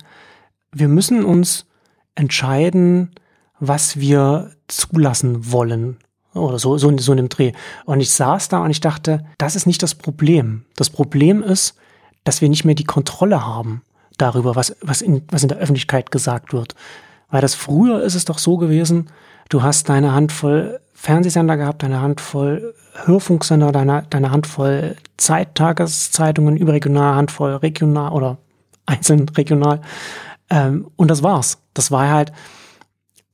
wir müssen uns entscheiden, was wir zulassen wollen. Oder so, so, so in dem Dreh. Und ich saß da und ich dachte, das ist nicht das Problem. Das Problem ist, dass wir nicht mehr die Kontrolle haben darüber, was, was, in, was in der Öffentlichkeit gesagt wird. Weil das früher ist es doch so gewesen, du hast deine Handvoll Fernsehsender gehabt, deine Handvoll Hörfunksender, deine, deine Handvoll Zeittageszeitungen, überregional, Handvoll regional oder [laughs] einzeln regional. Ähm, und das war's. Das war halt,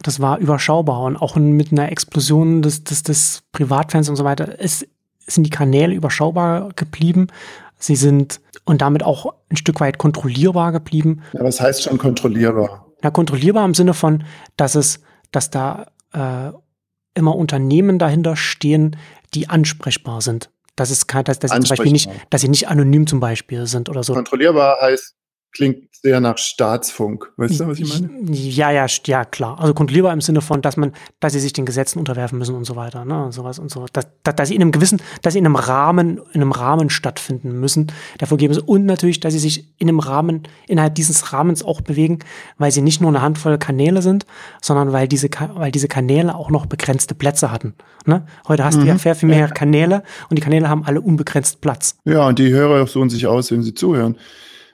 das war überschaubar und auch mit einer Explosion des, des, des Privatfernsehens und so weiter ist, sind die Kanäle überschaubar geblieben. Sie sind und damit auch ein Stück weit kontrollierbar geblieben. Ja, was heißt schon kontrollierbar? Na, kontrollierbar im Sinne von, dass es, dass da äh, immer Unternehmen dahinter stehen, die ansprechbar sind. Das ist kein, dass, dass sie zum Beispiel nicht, dass sie nicht anonym zum Beispiel sind oder so. Kontrollierbar heißt, klingt sehr nach Staatsfunk. Weißt du, was ich meine? Ja, ja, ja, klar. Also kontrollierbar im Sinne von, dass man, dass sie sich den Gesetzen unterwerfen müssen und so weiter, ne, und sowas und so. Dass, dass, dass sie in einem gewissen, dass sie in einem Rahmen, in einem Rahmen stattfinden müssen, der vorgeben ist. Und natürlich, dass sie sich in einem Rahmen, innerhalb dieses Rahmens auch bewegen, weil sie nicht nur eine Handvoll Kanäle sind, sondern weil diese, weil diese Kanäle auch noch begrenzte Plätze hatten. Ne? Heute hast mhm. du ja sehr viel mehr Kanäle und die Kanäle haben alle unbegrenzt Platz. Ja, und die Hörer suchen sich aus, wenn sie zuhören.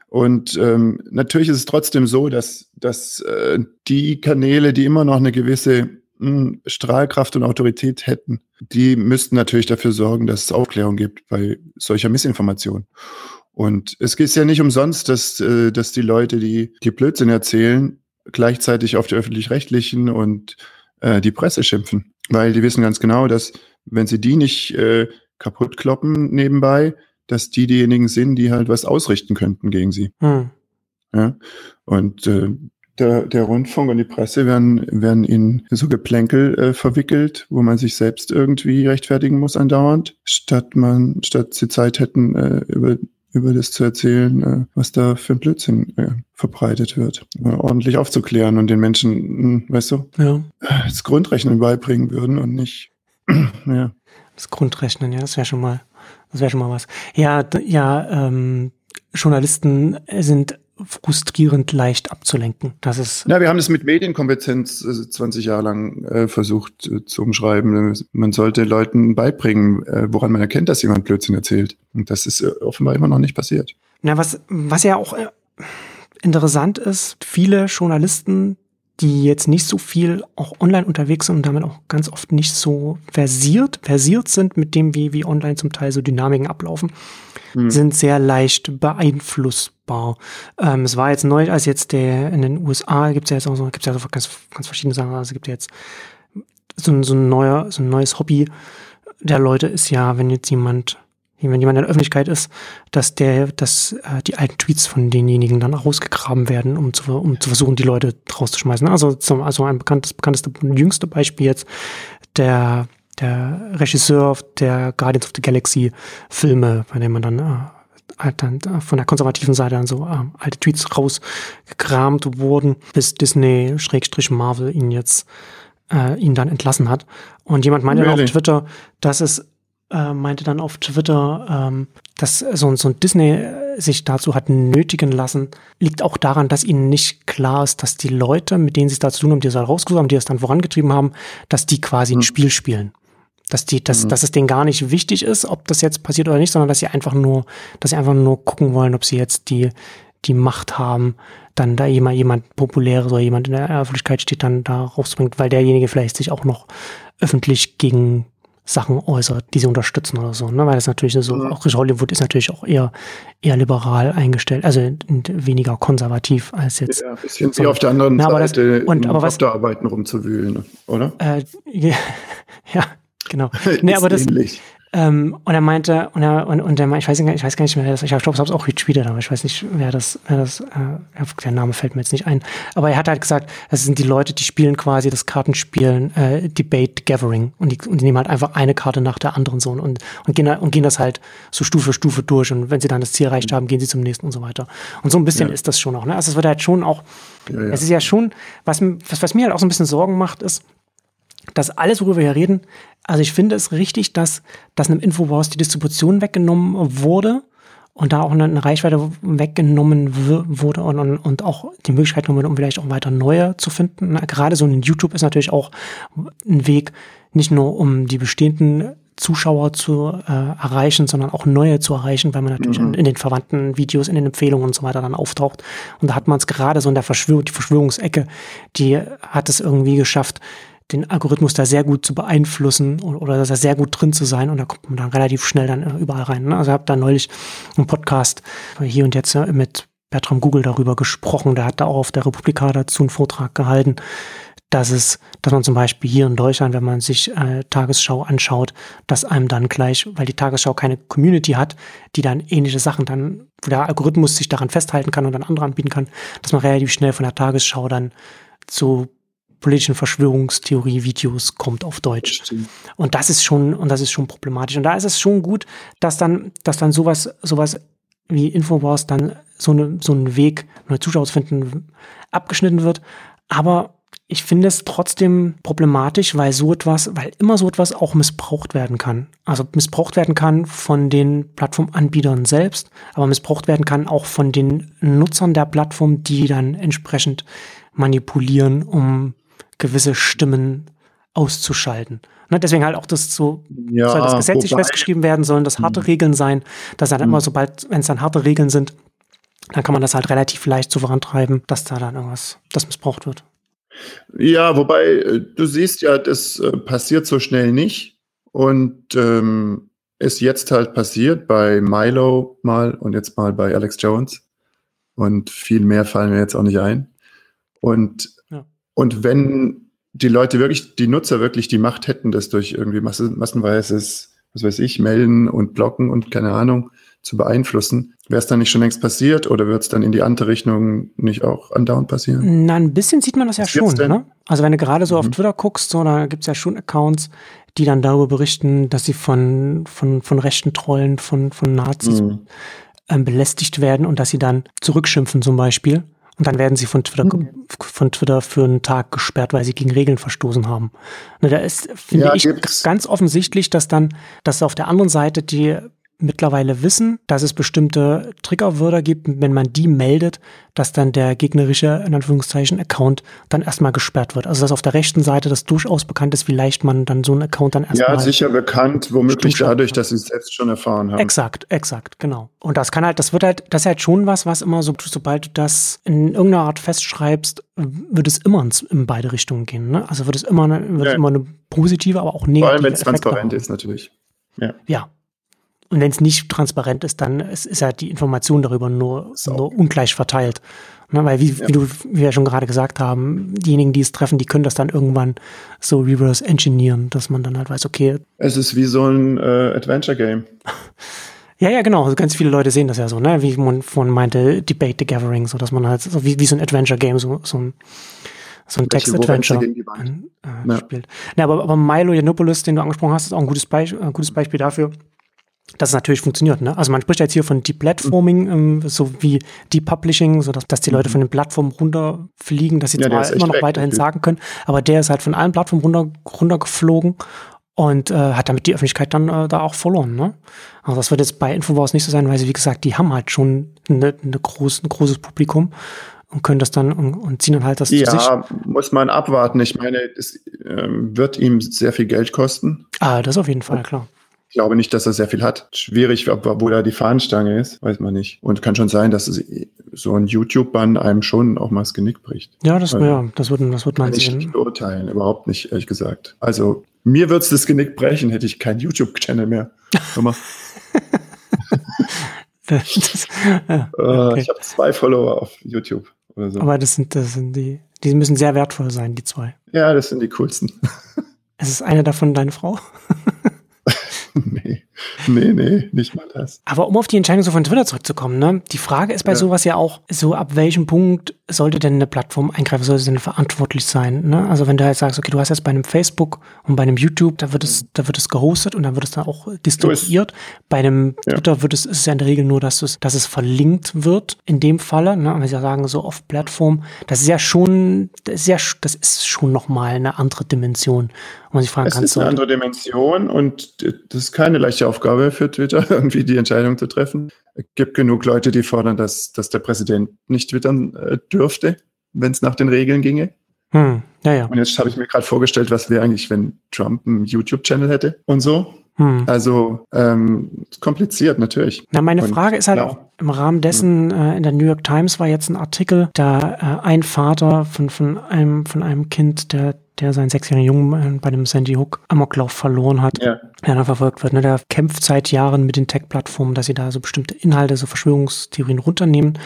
Und ähm, natürlich ist es trotzdem so, dass, dass äh, die Kanäle, die immer noch eine gewisse mh, hm, Strahlkraft und Autorität hätten, die müssten natürlich dafür sorgen, dass es Aufklärung gibt bei solcher Missinformation. Und es geht ja nicht umsonst, dass, äh, dass die Leute, die, die Blödsinn erzählen, gleichzeitig auf die öffentlich-rechtlichen und äh, die Presse schimpfen. Weil die wissen ganz genau, dass wenn sie die nicht äh, kaputt kloppen nebenbei, dass die diejenigen sind, die halt was ausrichten könnten gegen sie. Hm. Ja? Und äh, der, der Rundfunk und die Presse werden, werden in so Geplänkel äh, verwickelt, wo man sich selbst irgendwie rechtfertigen muss andauernd, statt man, statt sie Zeit hätten, äh, über, über das zu erzählen, äh, was da für ein Blödsinn äh, verbreitet wird. Äh, ordentlich aufzuklären und den Menschen, mh, hm, weißt du, ja. das Grundrechnen beibringen würden und nicht, [clears throat] ja. Das Grundrechnen, ja, das wäre schon mal das wäre schon mal was. Ja, ja, ähm, Journalisten sind frustrierend leicht abzulenken. Das ist. Ja, wir haben das mit Medienkompetenz 20 äh, Jahre lang äh, versucht äh, zu umschreiben. Man sollte Leuten beibringen, äh, woran man erkennt, dass jemand Blödsinn erzählt. Und das ist äh, offenbar immer noch nicht passiert. Na, was, was ja auch äh, interessant ist, viele Journalisten die jetzt nicht so viel auch online unterwegs sind und damit auch ganz oft nicht so versiert, versiert sind mit dem, wie, wie online zum Teil so Dynamiken ablaufen, mhm. sind sehr leicht beeinflussbar. Ähm, es war jetzt neu, als jetzt der in den USA gibt es ja jetzt auch so, gibt es ja so ganz, ganz verschiedene Sachen, also es gibt ja jetzt so, so ein neuer, so ein neues Hobby der Leute ist ja, wenn jetzt jemand wenn jemand in der Öffentlichkeit ist, dass der, dass äh, die alten Tweets von denjenigen dann rausgegraben werden, um zu, um zu versuchen, die Leute rauszuschmeißen. Also, zum, also ein bekanntes, bekannteste, jüngste Beispiel jetzt, der, der Regisseur der Guardians of the Galaxy Filme, bei dem man dann äh, halt dann äh, von der konservativen Seite dann so äh, alte Tweets rausgekramt wurden, bis Disney Schrägstrich Marvel ihn jetzt äh, ihn dann entlassen hat. Und jemand meinte really? auf Twitter, dass es äh, meinte dann auf Twitter, ähm, dass so, so ein Disney äh, sich dazu hat nötigen lassen, liegt auch daran, dass ihnen nicht klar ist, dass die Leute, mit denen sie es da zu tun haben, die es halt rausgesucht haben, die es dann vorangetrieben haben, dass die quasi mhm. ein Spiel spielen. Dass die, dass, mhm. dass es denen gar nicht wichtig ist, ob das jetzt passiert oder nicht, sondern dass sie einfach nur, dass sie einfach nur gucken wollen, ob sie jetzt die, die Macht haben, dann da jemand, jemand populäres oder jemand in der Öffentlichkeit steht, dann da rausbringt, weil derjenige vielleicht sich auch noch öffentlich gegen Sachen äußert, die sie unterstützen oder so, ne? Weil das natürlich so, ja. auch Hollywood ist natürlich auch eher, eher liberal eingestellt, also weniger konservativ als jetzt. Ja, ein bisschen so. wie auf der anderen Na, Seite das, und, aber was, Doktorarbeiten rumzuwühlen, oder? Äh, ja, [laughs] ja, genau. [laughs] nee, aber das, ähnlich. Ähm, und er meinte, und er, und, und der, ich weiß, nicht, ich weiß gar nicht mehr, wer das, ich glaube, es auch retweetet, aber ich weiß nicht, wer das, wer das, äh, der Name fällt mir jetzt nicht ein. Aber er hat halt gesagt, es sind die Leute, die spielen quasi das Kartenspielen, äh, Debate Gathering. Und die, und die nehmen halt einfach eine Karte nach der anderen so und, und, gehen, und gehen das halt so Stufe für Stufe durch. Und wenn sie dann das Ziel erreicht haben, gehen sie zum nächsten und so weiter. Und so ein bisschen ja. ist das schon auch, ne? Also es wird halt schon auch, ja, ja. es ist ja schon, was, was, was mir halt auch so ein bisschen Sorgen macht, ist, dass alles, worüber wir hier reden, also ich finde es richtig, dass, dass einem Infoboss die Distribution weggenommen wurde und da auch eine, Reichweite weggenommen wurde und, und, und auch die Möglichkeit genommen, um vielleicht auch weiter neue zu finden. Gerade so ein YouTube ist natürlich auch ein Weg, nicht nur um die bestehenden Zuschauer zu äh, erreichen, sondern auch neue zu erreichen, weil man natürlich mhm. in, in, den verwandten Videos, in den Empfehlungen und so weiter dann auftaucht. Und da hat man es gerade so in der Verschwörung, die Verschwörungsecke, die hat es irgendwie geschafft, den Algorithmus da sehr gut zu beeinflussen oder, oder da sehr gut drin zu sein und da kommt man dann relativ schnell dann äh, überall rein. Ne? Also ich habe da neulich einen Podcast hier und jetzt äh, mit Bertram Google darüber gesprochen, der hat da auch auf der Republika dazu einen Vortrag gehalten, dass es, dass man zum Beispiel hier in Deutschland, wenn man sich äh, Tagesschau anschaut, dass einem dann gleich, weil die Tagesschau keine Community hat, die dann ähnliche Sachen dann, wo der Algorithmus sich daran festhalten kann und dann andere anbieten kann, dass man relativ schnell von der Tagesschau dann zu politischen Verschwörungstheorie-Videos kommt auf Deutsch. Und das ist schon, und das ist schon problematisch. Und da ist es schon gut, dass dann, dass dann sowas, sowas wie Infowars dann so, eine, so einen Weg, neue Zuschauer zu finden, abgeschnitten wird. Aber ich finde es trotzdem problematisch, weil so etwas, weil immer so etwas auch missbraucht werden kann. Also missbraucht werden kann von den Plattformanbietern selbst, aber missbraucht werden kann auch von den Nutzern der Plattform, die dann entsprechend manipulieren, um gewisse Stimmen auszuschalten. Ne, deswegen halt auch das so, ja, soll das gesetzlich wobei, festgeschrieben werden, sollen das harte hm. Regeln sein, dass dann immer, hm. sobald, wenn es dann harte Regeln sind, dann kann man das halt relativ leicht so vorantreiben, dass da dann irgendwas, das missbraucht wird. Ja, wobei äh, du siehst ja, das äh, passiert so schnell nicht und ähm, ist jetzt halt passiert bei Milo mal und jetzt mal bei Alex Jones und viel mehr fallen mir jetzt auch nicht ein. Und und wenn die Leute wirklich, die Nutzer wirklich die Macht hätten, das durch irgendwie massenweises, was weiß ich, melden und blocken und keine Ahnung zu beeinflussen, wäre es dann nicht schon längst passiert oder wird es dann in die andere Richtung nicht auch andauernd passieren? Na, ein bisschen sieht man das ja Was schon. Ne? Also wenn du gerade so mhm. auf Twitter guckst, so, da gibt es ja schon Accounts, die dann darüber berichten, dass sie von, von, von rechten Trollen, von, von Nazis mhm. ähm, belästigt werden und dass sie dann zurückschimpfen zum Beispiel. Und dann werden sie von Twitter, mhm. von Twitter für einen Tag gesperrt, weil sie gegen Regeln verstoßen haben. Ne, da ist, finde ja, ich, gibt's. ganz offensichtlich, dass dann, dass auf der anderen Seite die mittlerweile wissen, dass es bestimmte Triggerwörter gibt, wenn man die meldet, dass dann der gegnerische, in Anführungszeichen, Account dann erstmal gesperrt wird. Also dass auf der rechten Seite das durchaus bekannt ist, wie leicht man dann so einen Account dann erstmal. Ja, sicher bekannt, womöglich dadurch, dass sie es selbst schon erfahren haben. Exakt, exakt, genau. Und das kann halt, das wird halt, das ist halt schon was, was immer so, sobald du das in irgendeiner Art festschreibst, wird es immer in beide Richtungen gehen. Ne? Also wird es immer, eine, wird ja. es immer eine positive, aber auch negative. Vor allem, wenn es transparent ist, natürlich. Ja. ja. Und wenn es nicht transparent ist, dann ist, ist ja die Information darüber nur, so. nur ungleich verteilt. Ne, weil, wie, ja. wie, du, wie wir schon gerade gesagt haben, diejenigen, die es treffen, die können das dann irgendwann so reverse engineeren, dass man dann halt weiß, okay. Es ist wie so ein äh, Adventure-Game. [laughs] Ja, ja, genau. Also ganz viele Leute sehen das ja so, ne? Wie man vorhin meinte, Debate the Gathering, so dass man halt so wie, wie so ein Adventure-Game, so, so ein so ein Text-Adventure äh, spielt. Ja, aber, aber Milo Yiannopoulos, den du angesprochen hast, ist auch ein gutes, Be ein gutes Beispiel dafür, dass es natürlich funktioniert. Ne? Also man spricht jetzt hier von Deplatforming, ähm, so wie Depublishing, so dass, dass die Leute mhm. von den Plattformen runterfliegen, dass sie ja, zwar immer noch weiterhin sagen können, aber der ist halt von allen Plattformen runter, runtergeflogen und äh, hat damit die Öffentlichkeit dann äh, da auch verloren. Ne? Also das wird jetzt bei Infowars nicht so sein, weil sie, wie gesagt, die haben halt schon eine, eine groß, ein großes Publikum und können das dann und, und ziehen dann halt das ja, zu sich. Ja, muss man abwarten. Ich meine, es äh, wird ihm sehr viel Geld kosten. Ah, das auf jeden Fall, klar. Ich glaube nicht, dass er sehr viel hat. Schwierig, wo da die Fahnenstange ist, weiß man nicht. Und kann schon sein, dass es so ein YouTube-Bann einem schon auch mal das Genick bricht. Ja, das, also, ja, das, wird, das wird man sehen. Nicht beurteilen, überhaupt nicht, ehrlich gesagt. Also, mir wird es das Genick brechen, hätte ich keinen YouTube-Channel mehr. [laughs] das, das, ja, äh, okay. Ich habe zwei Follower auf YouTube oder so. Aber das sind, das sind die, die müssen sehr wertvoll sein, die zwei. Ja, das sind die coolsten. [laughs] Es ist eine davon deine Frau? [laughs] [laughs] nee. Nee, nicht mal das. Aber um auf die Entscheidung so von Twitter zurückzukommen, ne? Die Frage ist bei ja. sowas ja auch, so ab welchem Punkt sollte denn eine Plattform eingreifen, sollte sie denn verantwortlich sein, ne? Also wenn du halt sagst, okay, du hast jetzt bei einem Facebook und bei einem YouTube, da wird es, da wird es gehostet und dann wird es dann auch distribuiert. bei einem ja. Twitter wird es, ist es ja in der Regel nur, dass es, dass es verlinkt wird, in dem Falle, ne? Wenn sie ja sagen, so off Plattform, das ist ja schon, das ist ja, das ist schon nochmal eine andere Dimension. Man sich fragen kann, ist eine andere Dimension und das ist keine leichte Aufgabe für Twitter, [laughs] irgendwie die Entscheidung zu treffen. Es gibt genug Leute, die fordern, dass, dass der Präsident nicht twittern äh, dürfte, wenn es nach den Regeln ginge. Hm, ja, ja. Und jetzt habe ich mir gerade vorgestellt, was wäre eigentlich, wenn Trump einen YouTube-Channel hätte und so. Hm. Also ähm, kompliziert natürlich. Na, meine und, Frage ist halt auch im Rahmen dessen, äh, in der New York Times war jetzt ein Artikel, da äh, ein Vater von, von, einem, von einem Kind, der der seinen sechsjährigen Jungen äh, bei dem Sandy Hook Amoklauf verloren hat, ja. der dann verfolgt wird. Ne? Der kämpft seit Jahren mit den Tech-Plattformen, dass sie da so bestimmte Inhalte, so Verschwörungstheorien runternehmen.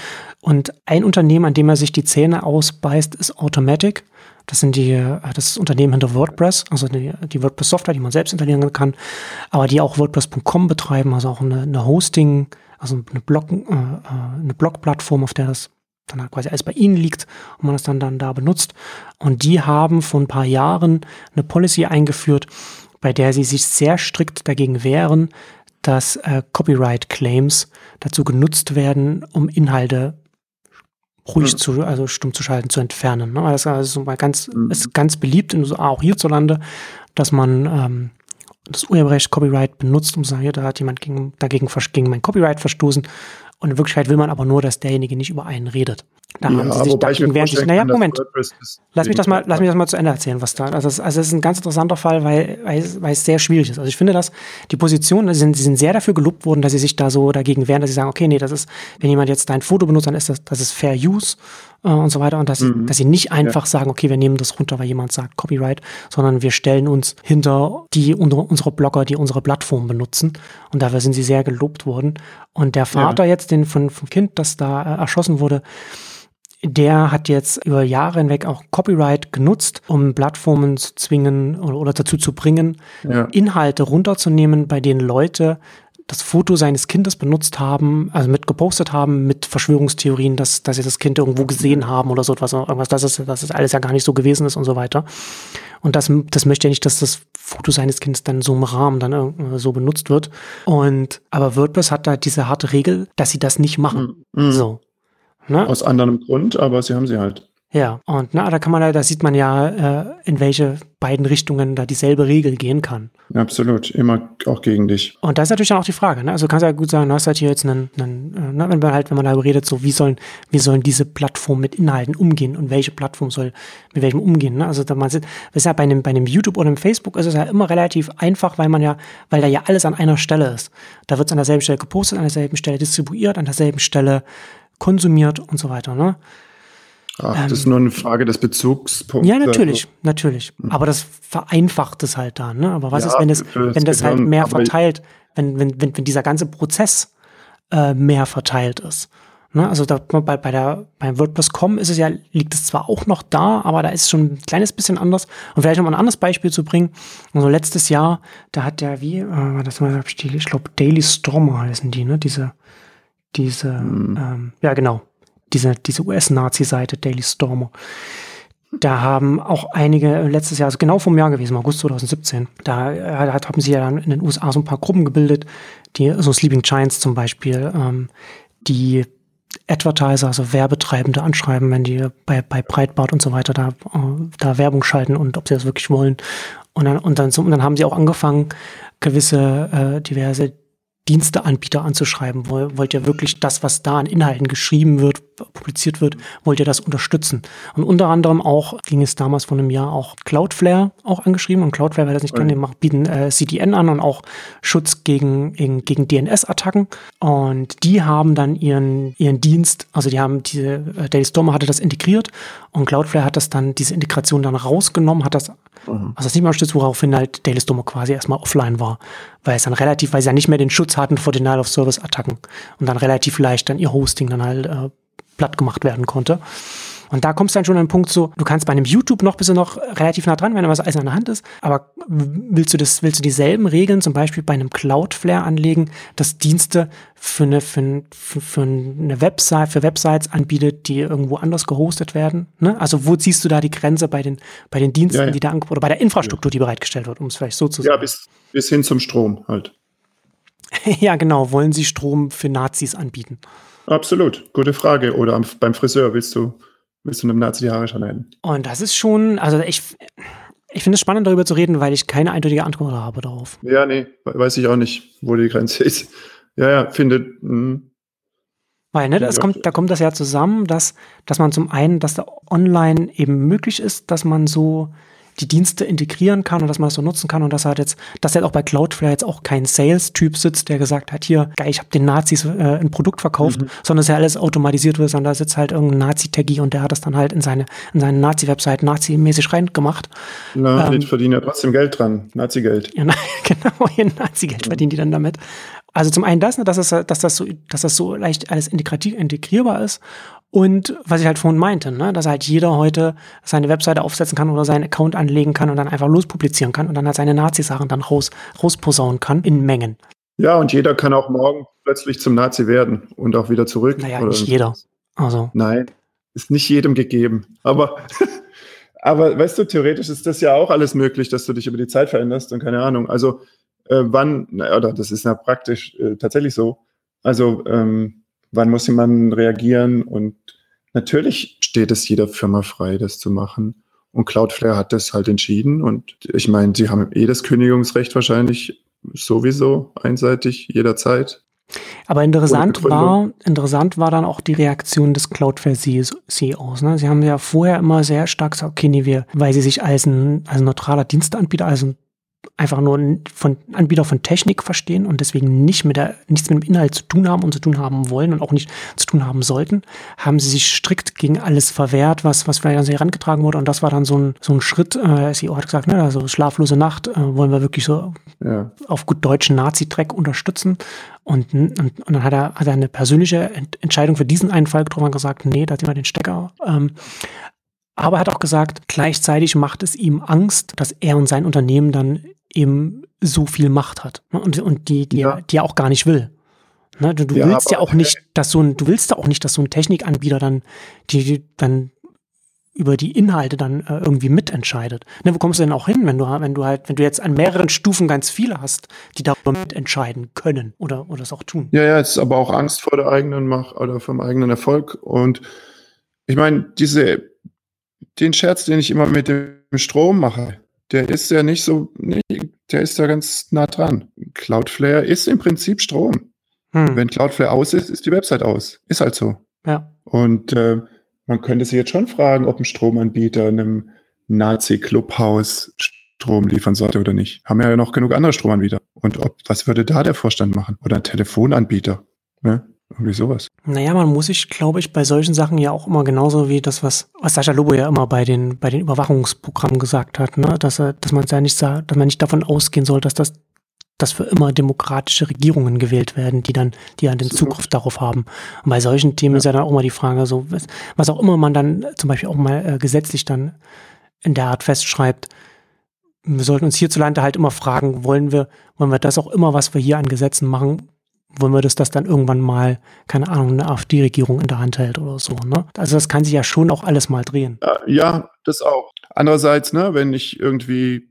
Und ein Unternehmen, an dem er sich die Zähne ausbeißt, ist Automatic. Das sind die, äh, das das Unternehmen hinter WordPress, also die, die WordPress-Software, die man selbst installieren kann, aber die auch WordPress.com betreiben, also auch eine, eine Hosting, also eine Blog, äh, äh eine Blog-Plattform, auf der das dann halt quasi alles bei ihnen liegt und man es dann, dann da benutzt. Und die haben vor ein paar Jahren eine Policy eingeführt, bei der sie sich sehr strikt dagegen wehren, dass äh, Copyright-Claims dazu genutzt werden, um Inhalte ruhig mhm. zu, also stumm zu schalten, zu entfernen. Ne? Das ist mal ganz, mhm. ist ganz beliebt, in, auch hierzulande, dass man ähm, das Urheberrecht Copyright benutzt, um zu sagen, ja, da hat jemand gegen, dagegen gegen mein Copyright verstoßen und in Wirklichkeit will man aber nur, dass derjenige nicht über einen redet. Da ja, haben sie sich dagegen während sich, naja, Moment, lass mich das mal, lass mich das mal zu Ende erzählen, was da, also, das, also es ist ein ganz interessanter Fall, weil, weil, es, weil es sehr schwierig ist. Also ich finde, dass die Positionen, also sind, sie sind sehr dafür gelobt worden, dass sie sich da so dagegen wehren, dass sie sagen, okay, nee, das ist, wenn jemand jetzt dein Foto benutzt, dann ist das, das ist Fair Use äh, und so weiter und dass, mhm. dass sie nicht einfach ja. sagen, okay, wir nehmen das runter, weil jemand sagt Copyright, sondern wir stellen uns hinter die unsere Blogger, die unsere Plattform benutzen und dafür sind sie sehr gelobt worden. Und der Vater ja. jetzt, den von, vom Kind, das da äh, erschossen wurde, der hat jetzt über Jahre hinweg auch Copyright genutzt, um Plattformen zu zwingen oder, dazu zu bringen, ja. Inhalte runterzunehmen, bei denen Leute das Foto seines Kindes benutzt haben, also mit gepostet haben, mit Verschwörungstheorien, dass, dass sie das Kind irgendwo gesehen haben oder so etwas, irgendwas, dass es, dass es alles ja gar nicht so gewesen ist und so weiter. Und das, das möchte er nicht, dass das Foto seines Kindes dann so im Rahmen dann so benutzt wird. Und, aber WordPress hat da diese harte Regel, dass sie das nicht machen. Mhm. So. Ne? Aus anderem Grund, aber sie haben sie halt. Ja, und na, da kann man, da sieht man ja, äh, in welche beiden Richtungen da dieselbe Regel gehen kann. Absolut, immer auch gegen dich. Und da ist natürlich dann auch die Frage, ne? Also kannst du ja gut sagen, du hast halt hier jetzt einen, einen äh, ne, wenn man halt, wenn man darüber redet, so wie sollen, wie sollen diese Plattformen mit Inhalten umgehen und welche Plattform soll mit welchem umgehen. Ne? Also da man sieht, ist ja bei einem, bei einem YouTube oder einem Facebook ist es ja immer relativ einfach, weil man ja, weil da ja alles an einer Stelle ist. Da wird es an derselben Stelle gepostet, an derselben Stelle distribuiert, an derselben Stelle konsumiert und so weiter. Ne? Ach, ähm, das ist nur eine Frage des Bezugspunkts. Ja, natürlich, natürlich. Hm. Aber das vereinfacht es halt dann. Ne? Aber was ja, ist, wenn es, wenn das halt mehr verteilt, wenn, wenn, wenn, wenn dieser ganze Prozess äh, mehr verteilt ist? Ne? Also da, bei, bei der, beim WordPress.com ist es ja, liegt es zwar auch noch da, aber da ist es schon ein kleines bisschen anders. Und vielleicht noch mal ein anderes Beispiel zu bringen. Also letztes Jahr, da hat der, wie, äh, das mal, ich glaube, Daily Stormer heißen die, ne? Diese, diese, hm. ähm, ja genau, diese, diese US-Nazi-Seite Daily Stormer. Da haben auch einige letztes Jahr, also genau vom Jahr gewesen, August 2017, da äh, haben sie ja dann in den USA so ein paar Gruppen gebildet, die, so Sleeping Giants zum Beispiel, ähm, die Advertiser, also Werbetreibende anschreiben, wenn die bei, bei Breitbart und so weiter da, äh, da Werbung schalten und ob sie das wirklich wollen. Und dann, und dann, und dann haben sie auch angefangen, gewisse äh, diverse Diensteanbieter anzuschreiben. Wollt ihr wirklich das, was da an Inhalten geschrieben wird, publiziert wird, wollt ihr das unterstützen? Und unter anderem auch ging es damals vor einem Jahr auch Cloudflare auch angeschrieben. Und Cloudflare, wer das nicht kennt, die bieten äh, CDN an und auch Schutz gegen, gegen, gegen DNS-Attacken. Und die haben dann ihren, ihren Dienst, also die haben diese, äh, Daily Stormer hatte das integriert und Cloudflare hat das dann, diese Integration dann rausgenommen, hat das Mhm. Also das nicht mehr unterstützt, woraufhin halt Daily Stormer quasi erstmal offline war. Weil es dann relativ, weil sie ja nicht mehr den Schutz hatten vor Denial of Service Attacken und dann relativ leicht dann ihr Hosting dann halt äh, platt gemacht werden konnte. Und da kommst du dann schon an den Punkt so, du kannst bei einem YouTube noch bist du noch relativ nah dran, wenn da was alles in der Hand ist, aber willst du das, willst du dieselben Regeln zum Beispiel bei einem Cloudflare anlegen, dass Dienste für eine, für, für, für eine Website, für Websites anbietet, die irgendwo anders gehostet werden? Ne? Also wo ziehst du da die Grenze bei den, bei den Diensten, ja, ja. die da oder bei der Infrastruktur, die bereitgestellt wird, um es vielleicht so zu sagen? Ja, bis, bis hin zum Strom halt. [laughs] ja, genau. Wollen sie Strom für Nazis anbieten? Absolut. Gute Frage. Oder am, beim Friseur willst du willst du einem Nazi die Haare schneiden. Und das ist schon, also ich, ich finde es spannend, darüber zu reden, weil ich keine eindeutige Antwort habe darauf. Ja, nee, weiß ich auch nicht, wo die Grenze ist. Ja, ja, finde. Mh. Hm. Weil, ne, das kommt, da kommt das ja zusammen, dass, dass man zum einen, dass da online eben möglich ist, dass man so die Dienste integrieren kann und dass man das so nutzen kann und dass halt jetzt, dass halt auch bei Cloudflare jetzt auch kein Sales-Typ sitzt, der gesagt hat, hier, geil, ich habe den Nazis äh, ein Produkt verkauft, mhm. sondern dass ja alles automatisiert wird, sondern da sitzt halt irgendein Nazi-Taggy und der hat das dann halt in seine, in seine Nazi-Website Nazi-mäßig reingemacht. Na, ähm, die verdienen ja trotzdem Geld dran, Nazi-Geld. Ja, [laughs] genau, ihr Nazi-Geld verdienen die dann damit. Also zum einen das, ne, dass, das, dass, das so, dass das so leicht alles integrierbar ist und was ich halt vorhin meinte, ne, dass halt jeder heute seine Webseite aufsetzen kann oder seinen Account anlegen kann und dann einfach lospublizieren kann und dann halt seine Nazi-Sachen dann raus, rausposaunen kann in Mengen. Ja, und jeder kann auch morgen plötzlich zum Nazi werden und auch wieder zurück. Naja, nicht jeder. Also. Nein, ist nicht jedem gegeben. Aber, [laughs] aber weißt du, theoretisch ist das ja auch alles möglich, dass du dich über die Zeit veränderst und keine Ahnung. Also, äh, wann, oder das ist ja praktisch äh, tatsächlich so. Also, ähm, wann muss jemand reagieren und natürlich steht es jeder Firma frei, das zu machen. Und Cloudflare hat das halt entschieden und ich meine, sie haben eh das Kündigungsrecht wahrscheinlich sowieso einseitig jederzeit. Aber interessant war, interessant war dann auch die Reaktion des Cloudflare CEOs. Ne? Sie haben ja vorher immer sehr stark gesagt, okay, nee, wir, weil sie sich als ein, als ein neutraler Dienstanbieter, als ein einfach nur von Anbieter von Technik verstehen und deswegen nicht mit der, nichts mit dem Inhalt zu tun haben und zu tun haben wollen und auch nicht zu tun haben sollten, haben sie sich strikt gegen alles verwehrt, was, was vielleicht an sie herangetragen wurde. Und das war dann so ein, so ein Schritt. Äh, SEO hat gesagt, ne, also schlaflose Nacht äh, wollen wir wirklich so ja. auf gut deutschen Nazi-Track unterstützen. Und, und, und dann hat er, hat er eine persönliche Entscheidung für diesen einen Fall getroffen und gesagt, nee, da ziehen wir den Stecker. Ähm, aber er hat auch gesagt, gleichzeitig macht es ihm Angst, dass er und sein Unternehmen dann eben so viel Macht hat. Ne? Und, und die, die, ja. die er auch gar nicht will. Ne? Du, du ja, willst ja auch nicht, dass so ein, du willst ja auch nicht, dass so ein Technikanbieter dann, die, die dann über die Inhalte dann äh, irgendwie mitentscheidet. Ne, wo kommst du denn auch hin, wenn du, wenn du halt, wenn du jetzt an mehreren Stufen ganz viele hast, die darüber mitentscheiden können oder, oder es auch tun? Ja, ja, es ist aber auch Angst vor der eigenen Macht oder vom eigenen Erfolg. Und ich meine, diese den Scherz, den ich immer mit dem Strom mache, der ist ja nicht so, nicht, der ist ja ganz nah dran. Cloudflare ist im Prinzip Strom. Hm. Wenn Cloudflare aus ist, ist die Website aus. Ist halt so. Ja. Und äh, man könnte sich jetzt schon fragen, ob ein Stromanbieter einem Nazi-Clubhaus Strom liefern sollte oder nicht. Haben ja noch genug andere Stromanbieter. Und ob, was würde da der Vorstand machen? Oder ein Telefonanbieter? Ne? Irgendwie sowas. Naja, man muss sich, glaube ich, bei solchen Sachen ja auch immer genauso wie das, was, was Sascha Lobo ja immer bei den, bei den Überwachungsprogrammen gesagt hat, ne? dass, dass man ja nicht dass man nicht davon ausgehen soll, dass das dass für immer demokratische Regierungen gewählt werden, die dann, die dann den Zugriff darauf haben. Und bei solchen Themen ja. ist ja dann auch immer die Frage, so, was, was auch immer man dann zum Beispiel auch mal äh, gesetzlich dann in der Art festschreibt, wir sollten uns hierzulande halt immer fragen, wollen wir, wollen wir das auch immer, was wir hier an Gesetzen machen, wollen wir, dass das dann irgendwann mal, keine Ahnung, eine AfD-Regierung in der Hand hält oder so, ne? Also das kann sich ja schon auch alles mal drehen. Ja, das auch. Andererseits, ne, wenn ich irgendwie,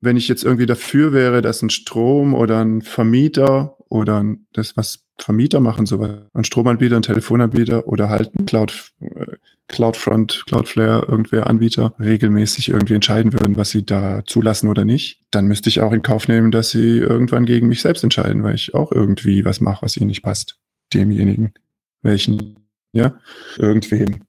wenn ich jetzt irgendwie dafür wäre, dass ein Strom oder ein Vermieter oder ein, das, was Vermieter machen, sowas, ein Stromanbieter, ein Telefonanbieter oder halt ein Cloud, äh, Cloudfront, Cloudflare, irgendwer Anbieter regelmäßig irgendwie entscheiden würden, was sie da zulassen oder nicht, dann müsste ich auch in Kauf nehmen, dass sie irgendwann gegen mich selbst entscheiden, weil ich auch irgendwie was mache, was ihnen nicht passt. Demjenigen, welchen, ja, irgendwem.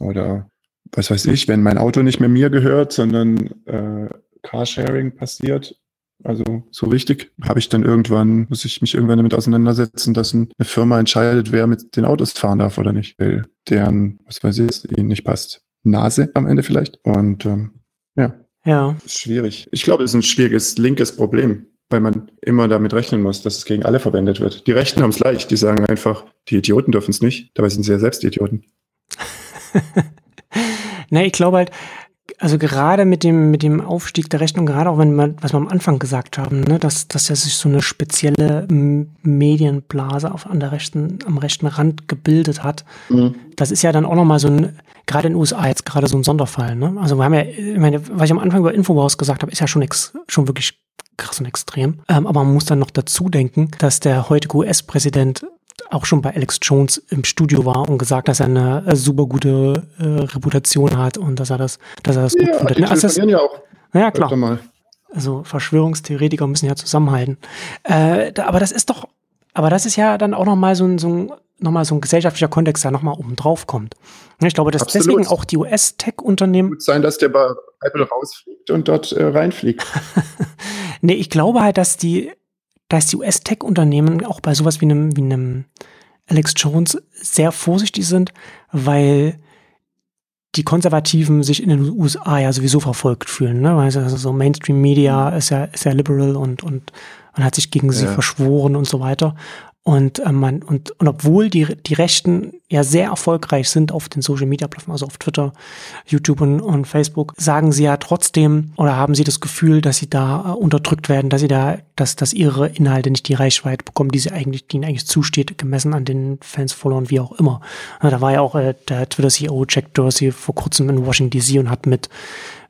Oder was weiß ich, wenn mein Auto nicht mehr mir gehört, sondern äh, Carsharing passiert, also so richtig habe ich dann irgendwann, muss ich mich irgendwann damit auseinandersetzen, dass eine Firma entscheidet, wer mit den Autos fahren darf oder nicht, weil deren, was weiß ich, ihnen nicht passt. Nase am Ende vielleicht. Und ähm, ja. Ja. Ist schwierig. Ich glaube, es ist ein schwieriges linkes Problem, weil man immer damit rechnen muss, dass es gegen alle verwendet wird. Die Rechten haben es leicht, die sagen einfach, die Idioten dürfen es nicht. Dabei sind sie ja selbst Idioten. [laughs] ne, ich glaube halt, also gerade mit dem, mit dem Aufstieg der Rechnung, gerade auch wenn man, was wir am Anfang gesagt haben, ne, dass, dass ja sich so eine spezielle Medienblase auf, an der rechten, am rechten Rand gebildet hat, mhm. das ist ja dann auch nochmal so ein, gerade in den USA jetzt gerade so ein Sonderfall, ne? Also wir haben ja, ich meine, was ich am Anfang über Infobauhaus gesagt habe, ist ja schon, ex, schon wirklich krass und extrem. Ähm, aber man muss dann noch dazu denken, dass der heutige US-Präsident auch schon bei Alex Jones im Studio war und gesagt, dass er eine äh, super gute äh, Reputation hat und dass er das, dass er das gut ja, findet. Die also das, ja auch. Ja, klar. Also Verschwörungstheoretiker müssen ja zusammenhalten. Äh, da, aber das ist doch, aber das ist ja dann auch nochmal so ein, so ein nochmal so ein gesellschaftlicher Kontext da nochmal oben drauf kommt. Ich glaube, dass Absolut. deswegen auch die US-Tech-Unternehmen. Gut sein, dass der bei Apple rausfliegt und dort äh, reinfliegt. [laughs] nee, ich glaube halt, dass die dass die US-Tech-Unternehmen auch bei sowas wie einem, wie einem Alex Jones sehr vorsichtig sind, weil die Konservativen sich in den USA ja sowieso verfolgt fühlen, ne? Weil also so Mainstream-Media ist ja, ist ja liberal und, und man hat sich gegen sie ja. verschworen und so weiter. Und äh, man, und, und obwohl die, die Rechten ja sehr erfolgreich sind auf den Social Media Plattformen, also auf Twitter, YouTube und, und Facebook, sagen sie ja trotzdem oder haben sie das Gefühl, dass sie da äh, unterdrückt werden, dass sie da, dass, dass ihre Inhalte nicht die Reichweite bekommen, die sie eigentlich, die ihnen eigentlich zusteht, gemessen an den Fans, Followern, wie auch immer. Da war ja auch äh, der Twitter-CEO Jack Dorsey vor kurzem in Washington DC und hat mit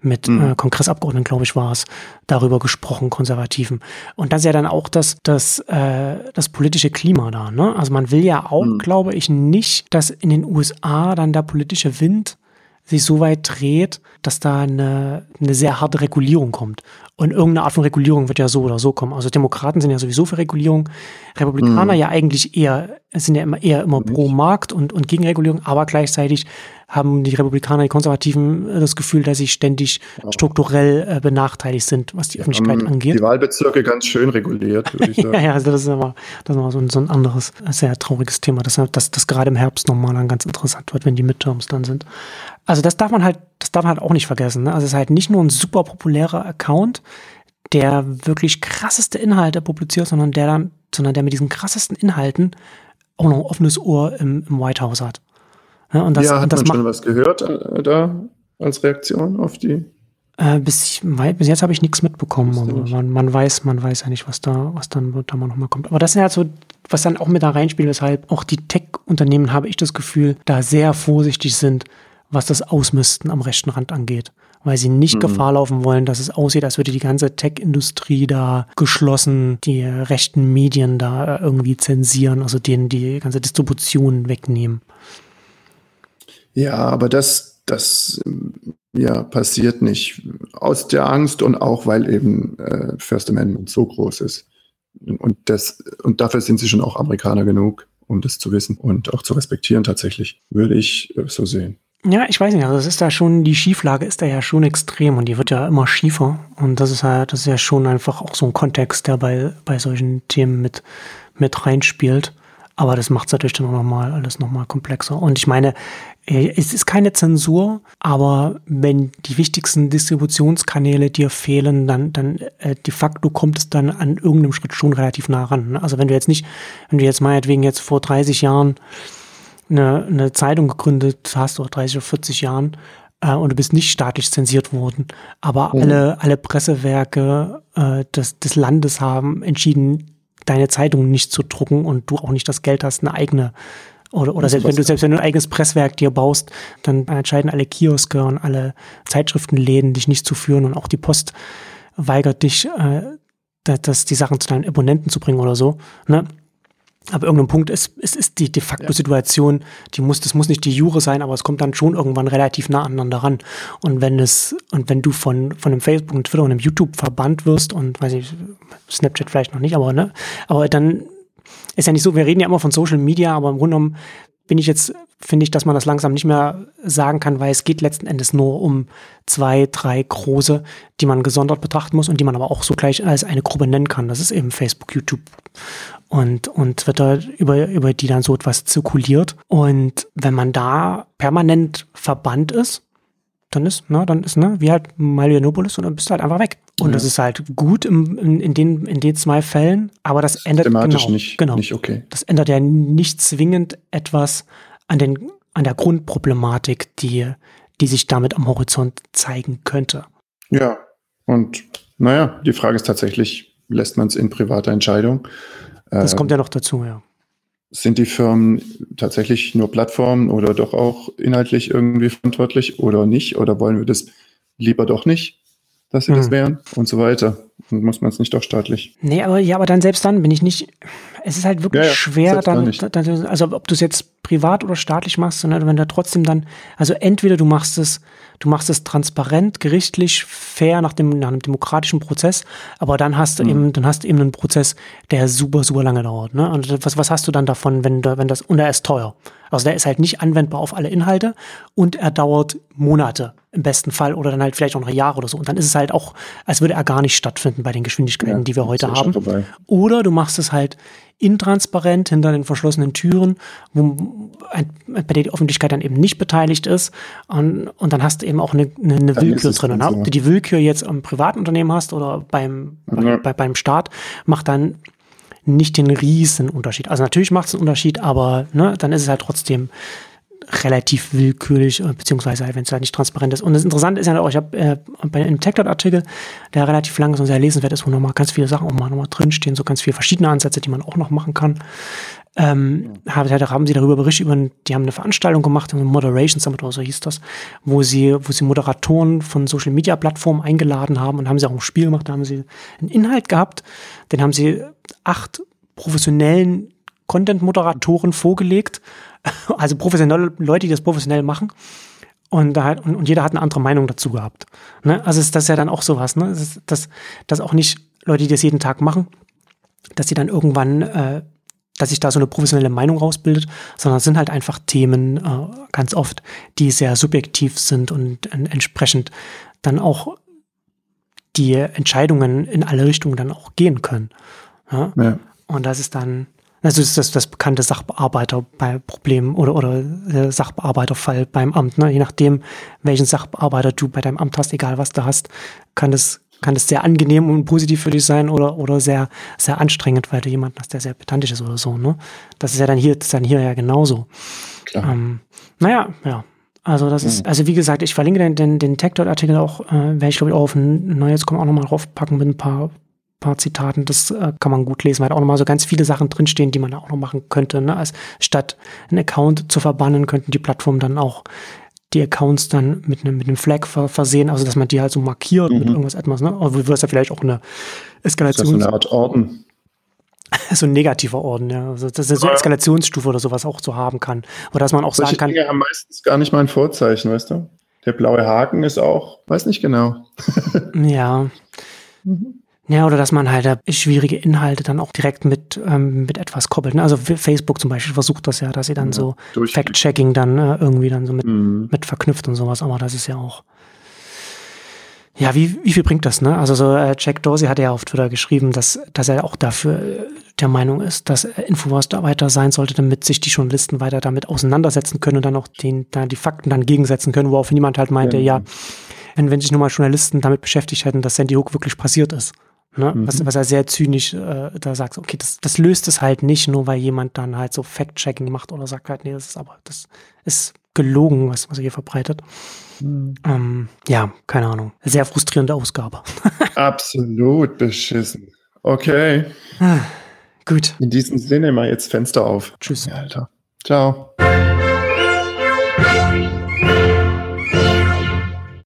mit mhm. äh, Kongressabgeordneten, glaube ich, war es, darüber gesprochen, Konservativen. Und das ist ja dann auch das, das, äh, das politische Klima da. Ne? Also man will ja auch, mhm. glaube ich, nicht, dass in den USA dann der politische Wind sich so weit dreht, dass da eine, eine sehr harte Regulierung kommt. Und irgendeine Art von Regulierung wird ja so oder so kommen. Also Demokraten sind ja sowieso für Regulierung, Republikaner mhm. ja eigentlich eher, sind ja immer eher immer pro Markt und, und gegen Regulierung, aber gleichzeitig haben die Republikaner, die Konservativen das Gefühl, dass sie ständig strukturell äh, benachteiligt sind, was die Öffentlichkeit um, angeht. Die Wahlbezirke ganz schön reguliert, würde ich [laughs] sagen. ja, ja, also das ist aber das ist aber so, ein, so ein anderes, sehr trauriges Thema, dass das, das gerade im Herbst nochmal dann ganz interessant wird, wenn die Midterms dann sind. Also das darf man halt, das darf man halt auch nicht vergessen. Ne? Also es ist halt nicht nur ein super populärer Account, der wirklich krasseste Inhalte publiziert, sondern der dann, sondern der mit diesen krassesten Inhalten auch noch ein offenes Ohr im, im White House hat. Ja, und das, ja hat und das man schon was gehört äh, da als Reaktion auf die? Äh, bis, bis jetzt habe ich nichts mitbekommen, aber man, man, weiß, man weiß ja nicht, was da, was dann da mal nochmal kommt. Aber das ist halt so, was dann auch mit da reinspielt, weshalb auch die Tech-Unternehmen, habe ich das Gefühl, da sehr vorsichtig sind, was das Ausmisten am rechten Rand angeht. Weil sie nicht mhm. Gefahr laufen wollen, dass es aussieht, als würde die ganze Tech-Industrie da geschlossen, die rechten Medien da irgendwie zensieren, also denen die ganze Distribution wegnehmen. Ja, aber das, das ja, passiert nicht aus der Angst und auch, weil eben äh, First Amendment so groß ist. Und, das, und dafür sind sie schon auch Amerikaner genug, um das zu wissen und auch zu respektieren tatsächlich, würde ich äh, so sehen. Ja, ich weiß nicht, also es ist da schon, die Schieflage ist da ja schon extrem und die wird ja immer schiefer. Und das ist ja, das ist ja schon einfach auch so ein Kontext, der bei, bei solchen Themen mit, mit reinspielt. Aber das macht es natürlich dann auch nochmal alles nochmal komplexer. Und ich meine, äh, es ist keine Zensur, aber wenn die wichtigsten Distributionskanäle dir fehlen, dann, dann äh, de facto kommt es dann an irgendeinem Schritt schon relativ nah ran. Ne? Also wenn du jetzt nicht, wenn du jetzt meinetwegen jetzt vor 30 Jahren eine, eine Zeitung gegründet hast oder 30 oder 40 Jahren äh, und du bist nicht staatlich zensiert worden, aber mhm. alle, alle Pressewerke äh, des, des Landes haben entschieden, deine Zeitung nicht zu drucken und du auch nicht das Geld hast, eine eigene oder, oder selbst wenn du selbst wenn du ein eigenes Presswerk dir baust, dann entscheiden alle Kioske und alle Zeitschriftenläden dich nicht zu führen und auch die Post weigert dich, äh, das, die Sachen zu deinen Abonnenten zu bringen oder so. Ne? Aber irgendein Punkt ist, ist, ist die de facto Situation, die muss, das muss nicht die Jure sein, aber es kommt dann schon irgendwann relativ nah aneinander ran. Und wenn es, und wenn du von, von einem Facebook, einem Twitter und einem YouTube verbannt wirst und, weiß ich, Snapchat vielleicht noch nicht, aber, ne, aber dann ist ja nicht so, wir reden ja immer von Social Media, aber im Grunde genommen bin ich jetzt, finde ich, dass man das langsam nicht mehr sagen kann, weil es geht letzten Endes nur um zwei, drei große, die man gesondert betrachten muss und die man aber auch so gleich als eine Gruppe nennen kann. Das ist eben Facebook, YouTube und, und Twitter, über, über die dann so etwas zirkuliert. Und wenn man da permanent verbannt ist, dann ist, ne, dann ist, ne, wie halt Malionopolis und dann bist du halt einfach weg. Und ja. das ist halt gut im, in, in, den, in den zwei Fällen, aber das ändert genau, nicht, genau, nicht okay. Das ändert ja nicht zwingend etwas an, den, an der Grundproblematik, die, die sich damit am Horizont zeigen könnte. Ja, und naja, die Frage ist tatsächlich, lässt man es in privater Entscheidung? Das äh, kommt ja noch dazu, ja. Sind die Firmen tatsächlich nur Plattformen oder doch auch inhaltlich irgendwie verantwortlich oder nicht? Oder wollen wir das lieber doch nicht, dass sie hm. das wären und so weiter? Muss man es nicht doch staatlich? Nee, aber ja, aber dann selbst dann bin ich nicht. Es ist halt wirklich ja, ja, schwer, dann, dann, also ob du es jetzt privat oder staatlich machst, sondern wenn da trotzdem dann, also entweder du machst es Du machst es transparent, gerichtlich, fair nach dem, nach einem demokratischen Prozess, aber dann hast du mhm. eben, dann hast du eben einen Prozess, der super, super lange dauert. Ne? Und was, was hast du dann davon, wenn, wenn das, und er ist teuer. Also der ist halt nicht anwendbar auf alle Inhalte und er dauert Monate im besten Fall oder dann halt vielleicht auch noch Jahre oder so. Und dann ist es halt auch, als würde er gar nicht stattfinden bei den Geschwindigkeiten, ja, die wir heute haben. Oder du machst es halt intransparent hinter den verschlossenen Türen, wo, bei der die Öffentlichkeit dann eben nicht beteiligt ist. Und, und dann hast du eben auch eine, eine, eine Willkür drin. Und ob du die Willkür jetzt im Privatunternehmen hast oder beim, ja. bei, beim Staat, macht dann nicht den riesen Unterschied. Also natürlich macht es einen Unterschied, aber ne, dann ist es halt trotzdem relativ willkürlich, beziehungsweise halt, wenn es halt nicht transparent ist. Und das Interessante ist ja auch, ich habe äh, bei einem TechDot-Artikel, der relativ lang ist und sehr lesenswert ist, wo nochmal ganz viele Sachen auch mal nochmal drinstehen, so ganz viele verschiedene Ansätze, die man auch noch machen kann. Ähm, haben sie darüber berichtet, über, die haben eine Veranstaltung gemacht, eine Moderation Summit oder so hieß das, wo sie, wo sie Moderatoren von Social Media Plattformen eingeladen haben und haben sie auch ein Spiel gemacht, da haben sie einen Inhalt gehabt, den haben sie acht professionellen Content-Moderatoren vorgelegt, [laughs] also professionelle Leute, die das professionell machen. Und, da hat, und, und jeder hat eine andere Meinung dazu gehabt. Ne? Also ist das ja dann auch sowas, ne? Das, das, das auch nicht Leute, die das jeden Tag machen, dass sie dann irgendwann, äh, dass sich da so eine professionelle Meinung rausbildet, sondern es sind halt einfach Themen äh, ganz oft, die sehr subjektiv sind und äh, entsprechend dann auch die Entscheidungen in alle Richtungen dann auch gehen können. Ja? ja. Und das ist dann, also das ist das, das bekannte Sachbearbeiter bei Problemen oder, oder äh, Sachbearbeiterfall beim Amt. Ne? Je nachdem, welchen Sachbearbeiter du bei deinem Amt hast, egal was du hast, kann das, kann das sehr angenehm und positiv für dich sein oder, oder sehr, sehr anstrengend, weil du jemanden hast, der sehr pedantisch ist oder so. Ne? Das ist ja dann hier, das ist dann hier ja genauso. Klar. Ähm, naja, ja. Also das ist, also wie gesagt, ich verlinke den, den, den TechDot-Artikel auch, äh, werde ich glaube ich auch auf ein neues kommen auch nochmal draufpacken mit ein paar paar Zitaten, das äh, kann man gut lesen. Man hat auch nochmal so ganz viele Sachen drinstehen, die man da auch noch machen könnte. Ne? Als statt einen Account zu verbannen, könnten die Plattformen dann auch die Accounts dann mit einem, mit einem Flag versehen, also dass man die halt so markiert mhm. mit irgendwas etwas, ne? Aber du wirst ja vielleicht auch eine Eskalation. Das ist eine Art Orden. [laughs] so ein negativer Orden, ja. Also das ist so eine Eskalationsstufe oder sowas auch zu haben kann. Oder dass man auch Solche sagen kann, Dinge haben meistens gar nicht mal ein Vorzeichen, weißt du? Der blaue Haken ist auch, weiß nicht genau. [laughs] ja. Ja, oder dass man halt schwierige Inhalte dann auch direkt mit, ähm, mit etwas koppelt. ne? Also Facebook zum Beispiel versucht das ja, dass sie dann Ja, so Fact-Checking dann äh, irgendwie dann so mit, Mhm. mit verknüpft und sowas, aber das ist ja auch. Ja, wie, wie viel bringt das, ne? Also so äh, Jack Dorsey hat ja auf Twitter geschrieben, dass, dass er auch dafür äh, der Meinung ist, dass äh, Infowars da weiter sein sollte, damit sich die Journalisten weiter damit auseinandersetzen können und dann auch den, da die Fakten dann gegensetzen können, worauf niemand halt meinte, Ja. ja, wenn, wenn sich nur mal Journalisten damit beschäftigt hätten, dass Sandy Hook wirklich passiert ist. Ne? Was, was er sehr zynisch äh, da sagt, okay, das, das löst es halt nicht, nur weil jemand dann halt so Fact-Checking macht oder sagt halt, nee, das ist aber, das ist gelogen, was, was er hier verbreitet. Ähm, ja, keine Ahnung. Sehr frustrierende Ausgabe. [laughs] Absolut beschissen. Okay. Gut, In diesem Sinne mal jetzt Fenster auf. tschüss. Alter. Ciao.